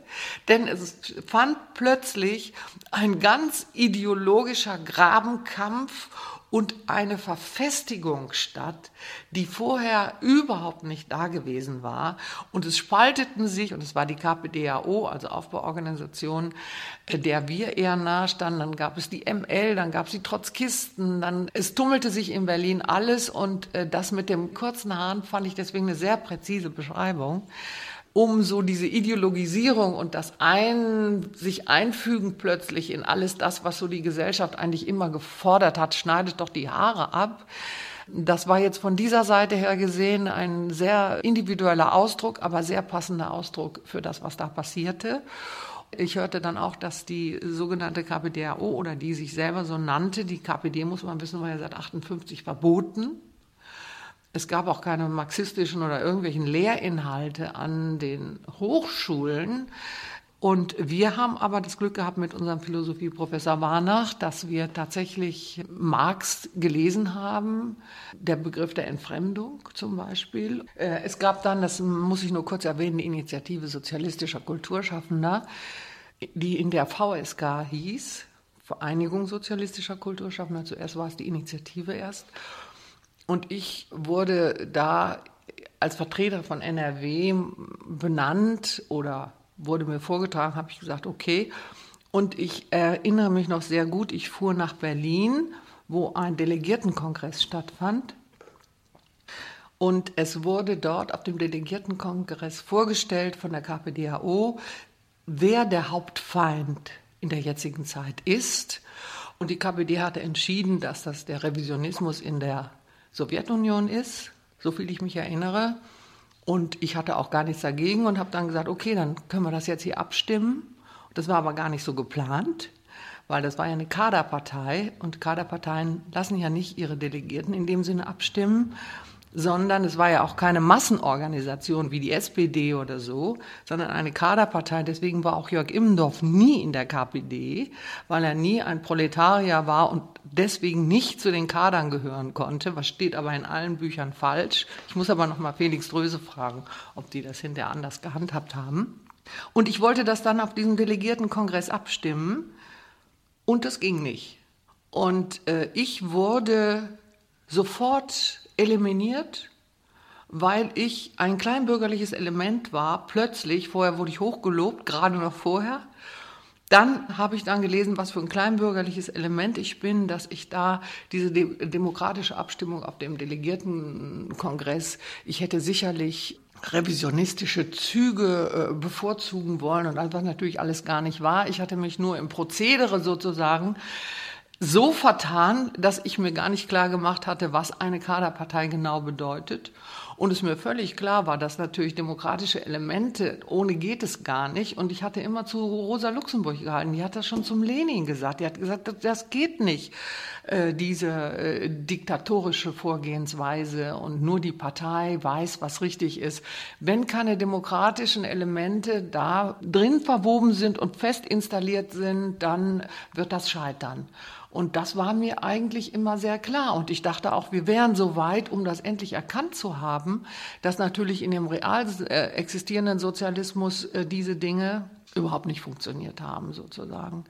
denn es fand plötzlich ein ganz ideologischer Grabenkampf und eine Verfestigung statt, die vorher überhaupt nicht da gewesen war. Und es spalteten sich, und es war die KPDAO, also Aufbauorganisation, äh, der wir eher nahestanden. Dann gab es die ML, dann gab es die Trotzkisten, dann es tummelte sich in Berlin alles. Und äh, das mit dem kurzen Haaren fand ich deswegen eine sehr präzise Beschreibung um so diese Ideologisierung und das ein, sich einfügen plötzlich in alles das, was so die Gesellschaft eigentlich immer gefordert hat, schneidet doch die Haare ab. Das war jetzt von dieser Seite her gesehen ein sehr individueller Ausdruck, aber sehr passender Ausdruck für das, was da passierte. Ich hörte dann auch, dass die sogenannte KPDAO oder die sich selber so nannte, die KPD muss man wissen, war ja seit 58 verboten. Es gab auch keine marxistischen oder irgendwelchen Lehrinhalte an den Hochschulen. Und wir haben aber das Glück gehabt mit unserem Philosophieprofessor Warnach, dass wir tatsächlich Marx gelesen haben, der Begriff der Entfremdung zum Beispiel. Äh, es gab dann, das muss ich nur kurz erwähnen, die Initiative sozialistischer Kulturschaffender, die in der VSK hieß, Vereinigung sozialistischer Kulturschaffender. Zuerst war es die Initiative erst. Und ich wurde da als Vertreter von NRW benannt oder wurde mir vorgetragen, habe ich gesagt, okay. Und ich erinnere mich noch sehr gut, ich fuhr nach Berlin, wo ein Delegiertenkongress stattfand. Und es wurde dort auf dem Delegiertenkongress vorgestellt von der KPDAO, wer der Hauptfeind in der jetzigen Zeit ist. Und die KPD hatte entschieden, dass das der Revisionismus in der Sowjetunion ist, so viel ich mich erinnere. Und ich hatte auch gar nichts dagegen und habe dann gesagt, okay, dann können wir das jetzt hier abstimmen. Das war aber gar nicht so geplant, weil das war ja eine Kaderpartei und Kaderparteien lassen ja nicht ihre Delegierten in dem Sinne abstimmen sondern es war ja auch keine Massenorganisation wie die SPD oder so, sondern eine Kaderpartei. Deswegen war auch Jörg Immendorf nie in der KPD, weil er nie ein Proletarier war und deswegen nicht zu den Kadern gehören konnte. Was steht aber in allen Büchern falsch. Ich muss aber noch mal Felix Dröse fragen, ob die das hinterher anders gehandhabt haben. Und ich wollte das dann auf diesem Delegiertenkongress abstimmen und das ging nicht. Und äh, ich wurde sofort eliminiert, weil ich ein kleinbürgerliches Element war. Plötzlich, vorher wurde ich hochgelobt, gerade noch vorher. Dann habe ich dann gelesen, was für ein kleinbürgerliches Element ich bin, dass ich da diese de demokratische Abstimmung auf dem Delegiertenkongress, ich hätte sicherlich revisionistische Züge äh, bevorzugen wollen und was natürlich alles gar nicht war. Ich hatte mich nur im Prozedere sozusagen so vertan, dass ich mir gar nicht klar gemacht hatte, was eine Kaderpartei genau bedeutet. Und es mir völlig klar war, dass natürlich demokratische Elemente, ohne geht es gar nicht. Und ich hatte immer zu Rosa Luxemburg gehalten. Die hat das schon zum Lenin gesagt. Die hat gesagt, das geht nicht, äh, diese äh, diktatorische Vorgehensweise. Und nur die Partei weiß, was richtig ist. Wenn keine demokratischen Elemente da drin verwoben sind und fest installiert sind, dann wird das scheitern. Und das war mir eigentlich immer sehr klar. Und ich dachte auch, wir wären so weit, um das endlich erkannt zu haben, dass natürlich in dem real äh, existierenden Sozialismus äh, diese Dinge überhaupt nicht funktioniert haben, sozusagen.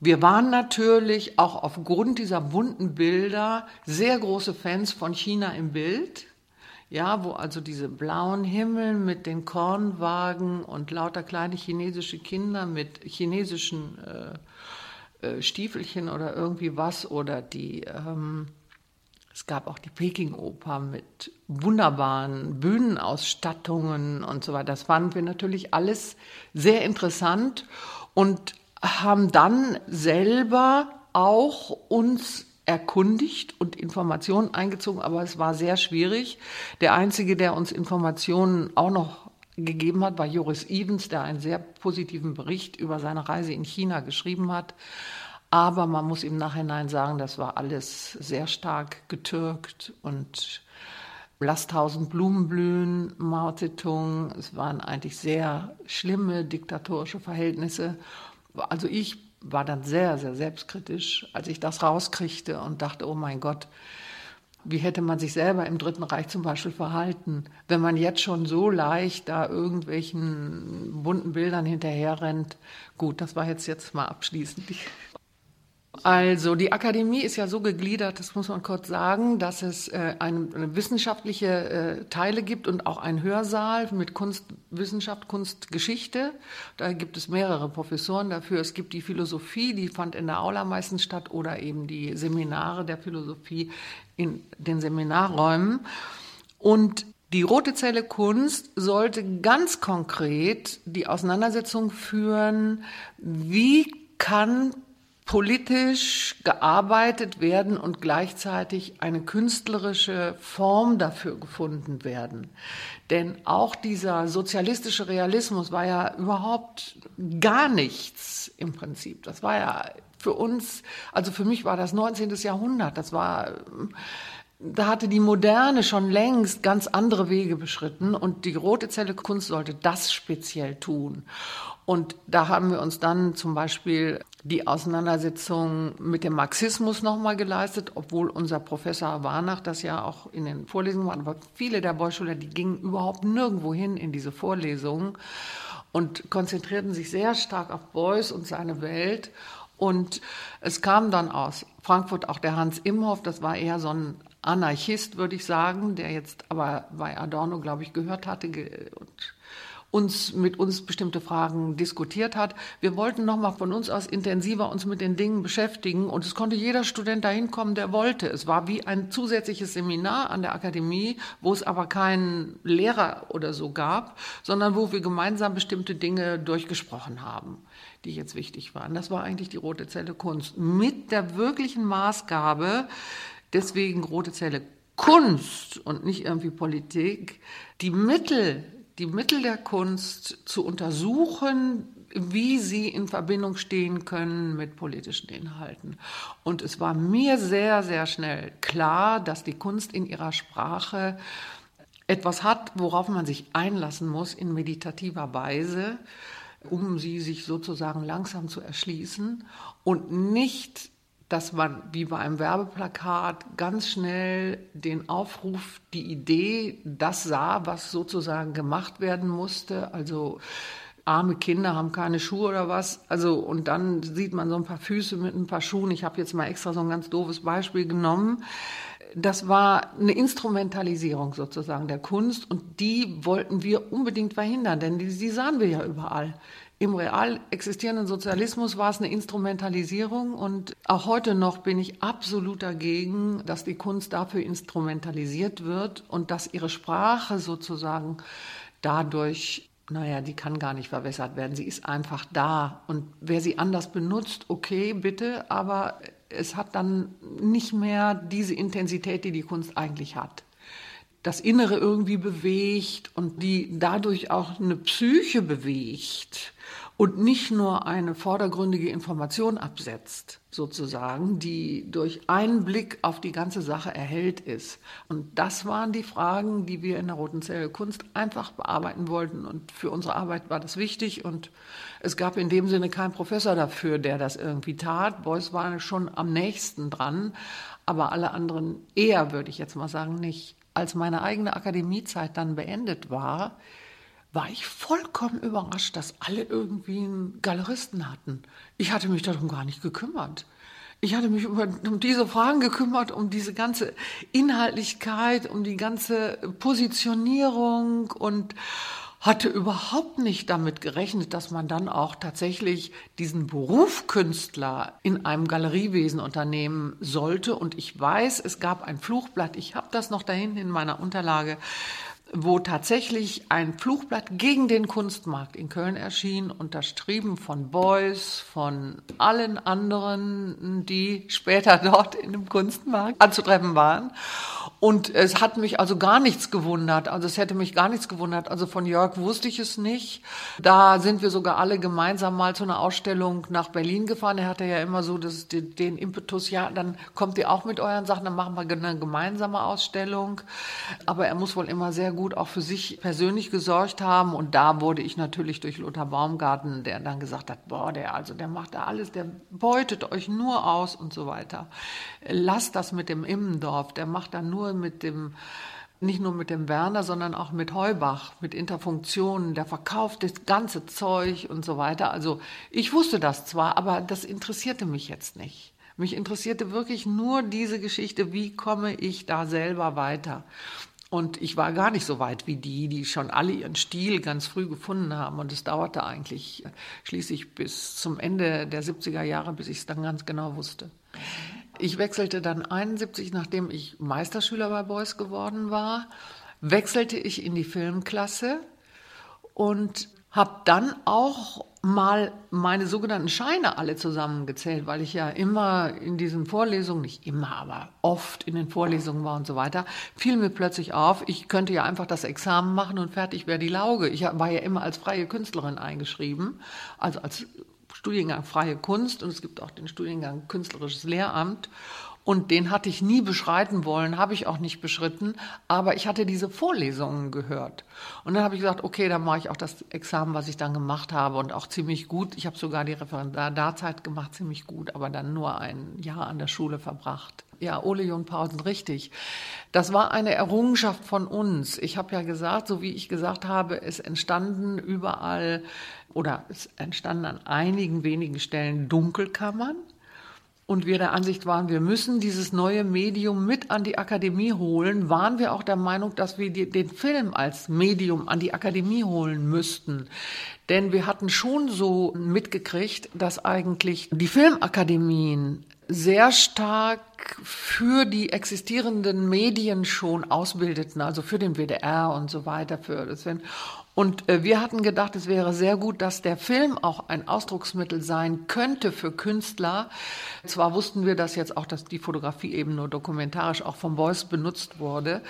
Wir waren natürlich auch aufgrund dieser bunten Bilder sehr große Fans von China im Bild. Ja, wo also diese blauen Himmel mit den Kornwagen und lauter kleine chinesische Kinder mit chinesischen äh, äh, Stiefelchen oder irgendwie was oder die ähm, es gab auch die Peking-Oper mit wunderbaren Bühnenausstattungen und so weiter. Das fanden wir natürlich alles sehr interessant und haben dann selber auch uns erkundigt und Informationen eingezogen, aber es war sehr schwierig. Der Einzige, der uns Informationen auch noch gegeben hat, war Joris Evans, der einen sehr positiven Bericht über seine Reise in China geschrieben hat. Aber man muss im Nachhinein sagen, das war alles sehr stark getürkt und Lass tausend Blumen blühen, Mao Zedong. Es waren eigentlich sehr schlimme diktatorische Verhältnisse also ich war dann sehr, sehr selbstkritisch, als ich das rauskriegte und dachte, oh mein Gott, wie hätte man sich selber im Dritten Reich zum Beispiel verhalten, wenn man jetzt schon so leicht da irgendwelchen bunten Bildern hinterherrennt. Gut, das war jetzt, jetzt mal abschließend. Also die Akademie ist ja so gegliedert, das muss man kurz sagen, dass es äh, eine, eine, wissenschaftliche äh, Teile gibt und auch einen Hörsaal mit Kunstwissenschaft, Kunstgeschichte. Da gibt es mehrere Professoren dafür. Es gibt die Philosophie, die fand in der Aula meistens statt oder eben die Seminare der Philosophie in den Seminarräumen. Und die rote Zelle Kunst sollte ganz konkret die Auseinandersetzung führen, wie kann politisch gearbeitet werden und gleichzeitig eine künstlerische Form dafür gefunden werden. Denn auch dieser sozialistische Realismus war ja überhaupt gar nichts im Prinzip. Das war ja für uns, also für mich war das 19. Jahrhundert, das war da hatte die Moderne schon längst ganz andere Wege beschritten und die rote Zelle Kunst sollte das speziell tun. Und da haben wir uns dann zum Beispiel die Auseinandersetzung mit dem Marxismus nochmal geleistet, obwohl unser Professor Warnach das ja auch in den Vorlesungen war. Aber viele der Beuschüler, die gingen überhaupt nirgendwo hin in diese Vorlesungen und konzentrierten sich sehr stark auf Beuys und seine Welt. Und es kam dann aus Frankfurt auch der Hans Imhoff, das war eher so ein Anarchist, würde ich sagen, der jetzt aber bei Adorno, glaube ich, gehört hatte und uns mit uns bestimmte Fragen diskutiert hat. Wir wollten nochmal von uns aus intensiver uns mit den Dingen beschäftigen und es konnte jeder Student dahin kommen, der wollte. Es war wie ein zusätzliches Seminar an der Akademie, wo es aber keinen Lehrer oder so gab, sondern wo wir gemeinsam bestimmte Dinge durchgesprochen haben, die jetzt wichtig waren. Das war eigentlich die rote Zelle Kunst mit der wirklichen Maßgabe, deswegen rote Zelle Kunst und nicht irgendwie Politik, die Mittel die Mittel der Kunst zu untersuchen, wie sie in Verbindung stehen können mit politischen Inhalten. Und es war mir sehr, sehr schnell klar, dass die Kunst in ihrer Sprache etwas hat, worauf man sich einlassen muss in meditativer Weise, um sie sich sozusagen langsam zu erschließen und nicht dass man wie bei einem Werbeplakat ganz schnell den Aufruf, die Idee, das sah, was sozusagen gemacht werden musste. Also arme Kinder haben keine Schuhe oder was. Also und dann sieht man so ein paar Füße mit ein paar Schuhen. Ich habe jetzt mal extra so ein ganz doofes Beispiel genommen. Das war eine Instrumentalisierung sozusagen der Kunst und die wollten wir unbedingt verhindern, denn die, die sahen wir ja überall. Im real existierenden Sozialismus war es eine Instrumentalisierung und auch heute noch bin ich absolut dagegen, dass die Kunst dafür instrumentalisiert wird und dass ihre Sprache sozusagen dadurch naja, die kann gar nicht verwässert werden. Sie ist einfach da. Und wer sie anders benutzt, okay, bitte, aber es hat dann nicht mehr diese Intensität, die die Kunst eigentlich hat das Innere irgendwie bewegt und die dadurch auch eine Psyche bewegt und nicht nur eine vordergründige Information absetzt, sozusagen, die durch einen Blick auf die ganze Sache erhellt ist. Und das waren die Fragen, die wir in der Roten Zelle Kunst einfach bearbeiten wollten. Und für unsere Arbeit war das wichtig. Und es gab in dem Sinne keinen Professor dafür, der das irgendwie tat. Beuys war schon am nächsten dran, aber alle anderen eher, würde ich jetzt mal sagen, nicht. Als meine eigene Akademiezeit dann beendet war, war ich vollkommen überrascht, dass alle irgendwie einen Galeristen hatten. Ich hatte mich darum gar nicht gekümmert. Ich hatte mich um diese Fragen gekümmert, um diese ganze Inhaltlichkeit, um die ganze Positionierung und hatte überhaupt nicht damit gerechnet, dass man dann auch tatsächlich diesen Beruf Künstler in einem Galeriewesen unternehmen sollte. Und ich weiß, es gab ein Fluchblatt, ich habe das noch da hinten in meiner Unterlage, wo tatsächlich ein Fluchblatt gegen den Kunstmarkt in Köln erschien, unterschrieben von Beuys, von allen anderen, die später dort in dem Kunstmarkt anzutreffen waren. Und es hat mich also gar nichts gewundert. Also es hätte mich gar nichts gewundert. Also von Jörg wusste ich es nicht. Da sind wir sogar alle gemeinsam mal zu einer Ausstellung nach Berlin gefahren. Er hatte ja immer so das, den Impetus, ja, dann kommt ihr auch mit euren Sachen, dann machen wir eine gemeinsame Ausstellung. Aber er muss wohl immer sehr gut auch für sich persönlich gesorgt haben. Und da wurde ich natürlich durch Lothar Baumgarten, der dann gesagt hat, boah, der, also der macht da alles, der beutet euch nur aus und so weiter. Lasst das mit dem Immendorf, der macht da nur mit dem, nicht nur mit dem Werner, sondern auch mit Heubach, mit Interfunktionen, der verkauft das ganze Zeug und so weiter. Also ich wusste das zwar, aber das interessierte mich jetzt nicht. Mich interessierte wirklich nur diese Geschichte, wie komme ich da selber weiter. Und ich war gar nicht so weit wie die, die schon alle ihren Stil ganz früh gefunden haben. Und es dauerte eigentlich schließlich bis zum Ende der 70er Jahre, bis ich es dann ganz genau wusste. Ich wechselte dann 71, nachdem ich Meisterschüler bei Beuys geworden war, wechselte ich in die Filmklasse und habe dann auch mal meine sogenannten Scheine alle zusammengezählt, weil ich ja immer in diesen Vorlesungen, nicht immer, aber oft in den Vorlesungen war und so weiter, fiel mir plötzlich auf, ich könnte ja einfach das Examen machen und fertig wäre die Lauge. Ich war ja immer als freie Künstlerin eingeschrieben, also als Studiengang Freie Kunst und es gibt auch den Studiengang Künstlerisches Lehramt. Und den hatte ich nie beschreiten wollen, habe ich auch nicht beschritten, aber ich hatte diese Vorlesungen gehört. Und dann habe ich gesagt, okay, dann mache ich auch das Examen, was ich dann gemacht habe und auch ziemlich gut. Ich habe sogar die Referendarzeit gemacht, ziemlich gut, aber dann nur ein Jahr an der Schule verbracht. Ja, Ole Jon Pausen, richtig. Das war eine Errungenschaft von uns. Ich habe ja gesagt, so wie ich gesagt habe, es entstanden überall oder es entstanden an einigen wenigen Stellen Dunkelkammern und wir der Ansicht waren, wir müssen dieses neue Medium mit an die Akademie holen, waren wir auch der Meinung, dass wir den Film als Medium an die Akademie holen müssten. Denn wir hatten schon so mitgekriegt, dass eigentlich die Filmakademien sehr stark für die existierenden Medien schon ausbildeten, also für den WDR und so weiter. Für das und äh, wir hatten gedacht, es wäre sehr gut, dass der Film auch ein Ausdrucksmittel sein könnte für Künstler. Zwar wussten wir das jetzt auch, dass die Fotografie eben nur dokumentarisch auch vom Beuys benutzt wurde,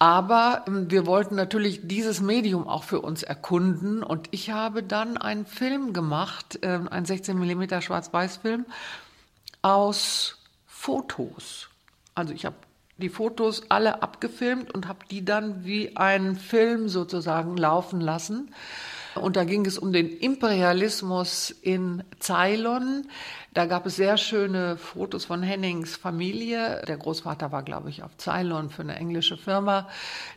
aber ähm, wir wollten natürlich dieses Medium auch für uns erkunden. Und ich habe dann einen Film gemacht, äh, einen 16 mm Schwarz-Weiß-Film aus Fotos. Also ich habe die Fotos alle abgefilmt und habe die dann wie einen Film sozusagen laufen lassen. Und da ging es um den Imperialismus in Ceylon. Da gab es sehr schöne Fotos von Hennings Familie. Der Großvater war, glaube ich, auf Ceylon für eine englische Firma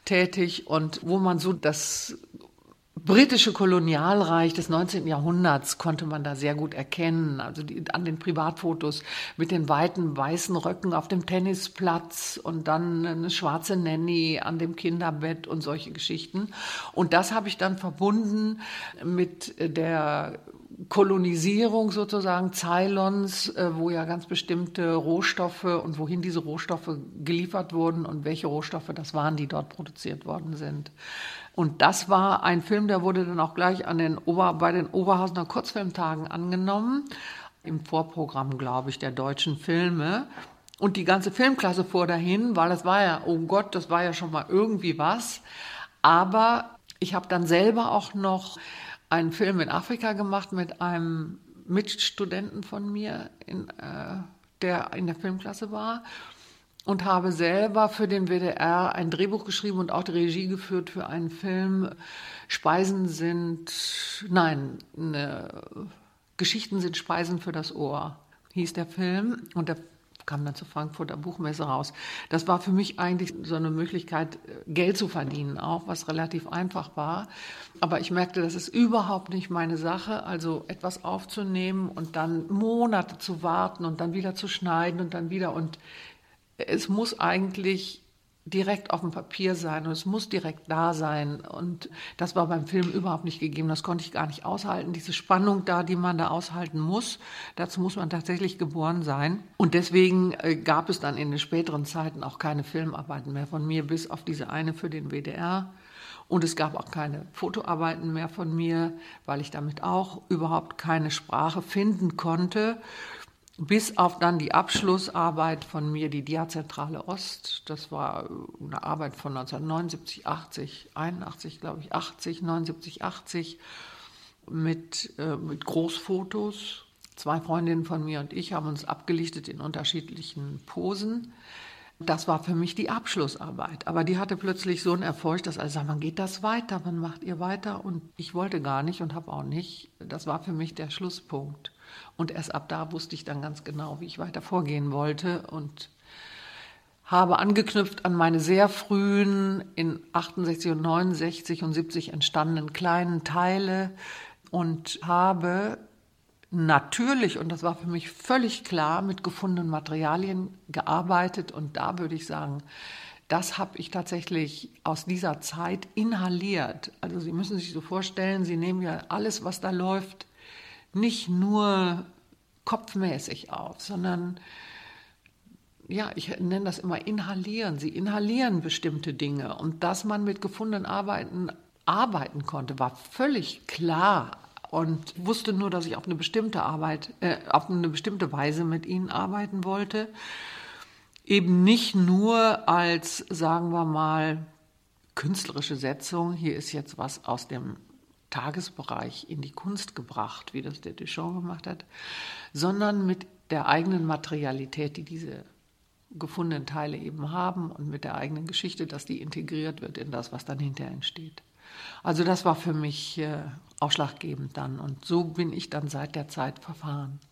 tätig und wo man so das britische Kolonialreich des 19. Jahrhunderts konnte man da sehr gut erkennen. Also die, an den Privatfotos mit den weiten weißen Röcken auf dem Tennisplatz und dann eine schwarze Nanny an dem Kinderbett und solche Geschichten. Und das habe ich dann verbunden mit der Kolonisierung sozusagen Ceylons, äh, wo ja ganz bestimmte Rohstoffe und wohin diese Rohstoffe geliefert wurden und welche Rohstoffe das waren, die dort produziert worden sind. Und das war ein Film, der wurde dann auch gleich an den Ober, bei den Oberhausener Kurzfilmtagen angenommen, im Vorprogramm, glaube ich, der deutschen Filme. Und die ganze Filmklasse fuhr dahin, weil es war ja, oh Gott, das war ja schon mal irgendwie was. Aber ich habe dann selber auch noch einen Film in Afrika gemacht mit einem Mitstudenten von mir, in, äh, der in der Filmklasse war und habe selber für den WDR ein Drehbuch geschrieben und auch die Regie geführt für einen Film. Speisen sind, nein, ne, Geschichten sind Speisen für das Ohr, hieß der Film. Und der kam dann zur Frankfurter Buchmesse raus. Das war für mich eigentlich so eine Möglichkeit, Geld zu verdienen, auch was relativ einfach war. Aber ich merkte, das ist überhaupt nicht meine Sache, also etwas aufzunehmen und dann Monate zu warten und dann wieder zu schneiden und dann wieder. Und es muss eigentlich direkt auf dem Papier sein und es muss direkt da sein. Und das war beim Film überhaupt nicht gegeben. Das konnte ich gar nicht aushalten. Diese Spannung da, die man da aushalten muss, dazu muss man tatsächlich geboren sein. Und deswegen äh, gab es dann in den späteren Zeiten auch keine Filmarbeiten mehr von mir, bis auf diese eine für den WDR. Und es gab auch keine Fotoarbeiten mehr von mir, weil ich damit auch überhaupt keine Sprache finden konnte bis auf dann die Abschlussarbeit von mir, die Diazentrale Ost. Das war eine Arbeit von 1979, 80, 81, glaube ich, 80, 79, 80 mit, äh, mit Großfotos. Zwei Freundinnen von mir und ich haben uns abgelichtet in unterschiedlichen Posen. Das war für mich die Abschlussarbeit. Aber die hatte plötzlich so einen Erfolg, dass alle sagen, wann geht das weiter? Wann macht ihr weiter? Und ich wollte gar nicht und habe auch nicht. Das war für mich der Schlusspunkt. Und erst ab da wusste ich dann ganz genau, wie ich weiter vorgehen wollte und habe angeknüpft an meine sehr frühen, in 68 und 69 und 70 entstandenen kleinen Teile und habe natürlich, und das war für mich völlig klar, mit gefundenen Materialien gearbeitet. Und da würde ich sagen, das habe ich tatsächlich aus dieser Zeit inhaliert. Also Sie müssen sich so vorstellen, Sie nehmen ja alles, was da läuft, nicht nur kopfmäßig auf, sondern ja, ich nenne das immer inhalieren. Sie inhalieren bestimmte Dinge. Und dass man mit gefundenen Arbeiten arbeiten konnte, war völlig klar. Und wusste nur, dass ich auf eine bestimmte Arbeit, äh, auf eine bestimmte Weise mit ihnen arbeiten wollte. Eben nicht nur als, sagen wir mal, künstlerische Setzung. Hier ist jetzt was aus dem Tagesbereich in die Kunst gebracht, wie das der Duchamp gemacht hat, sondern mit der eigenen Materialität, die diese gefundenen Teile eben haben und mit der eigenen Geschichte, dass die integriert wird in das, was dann hinterher entsteht. Also das war für mich äh, ausschlaggebend dann und so bin ich dann seit der Zeit verfahren.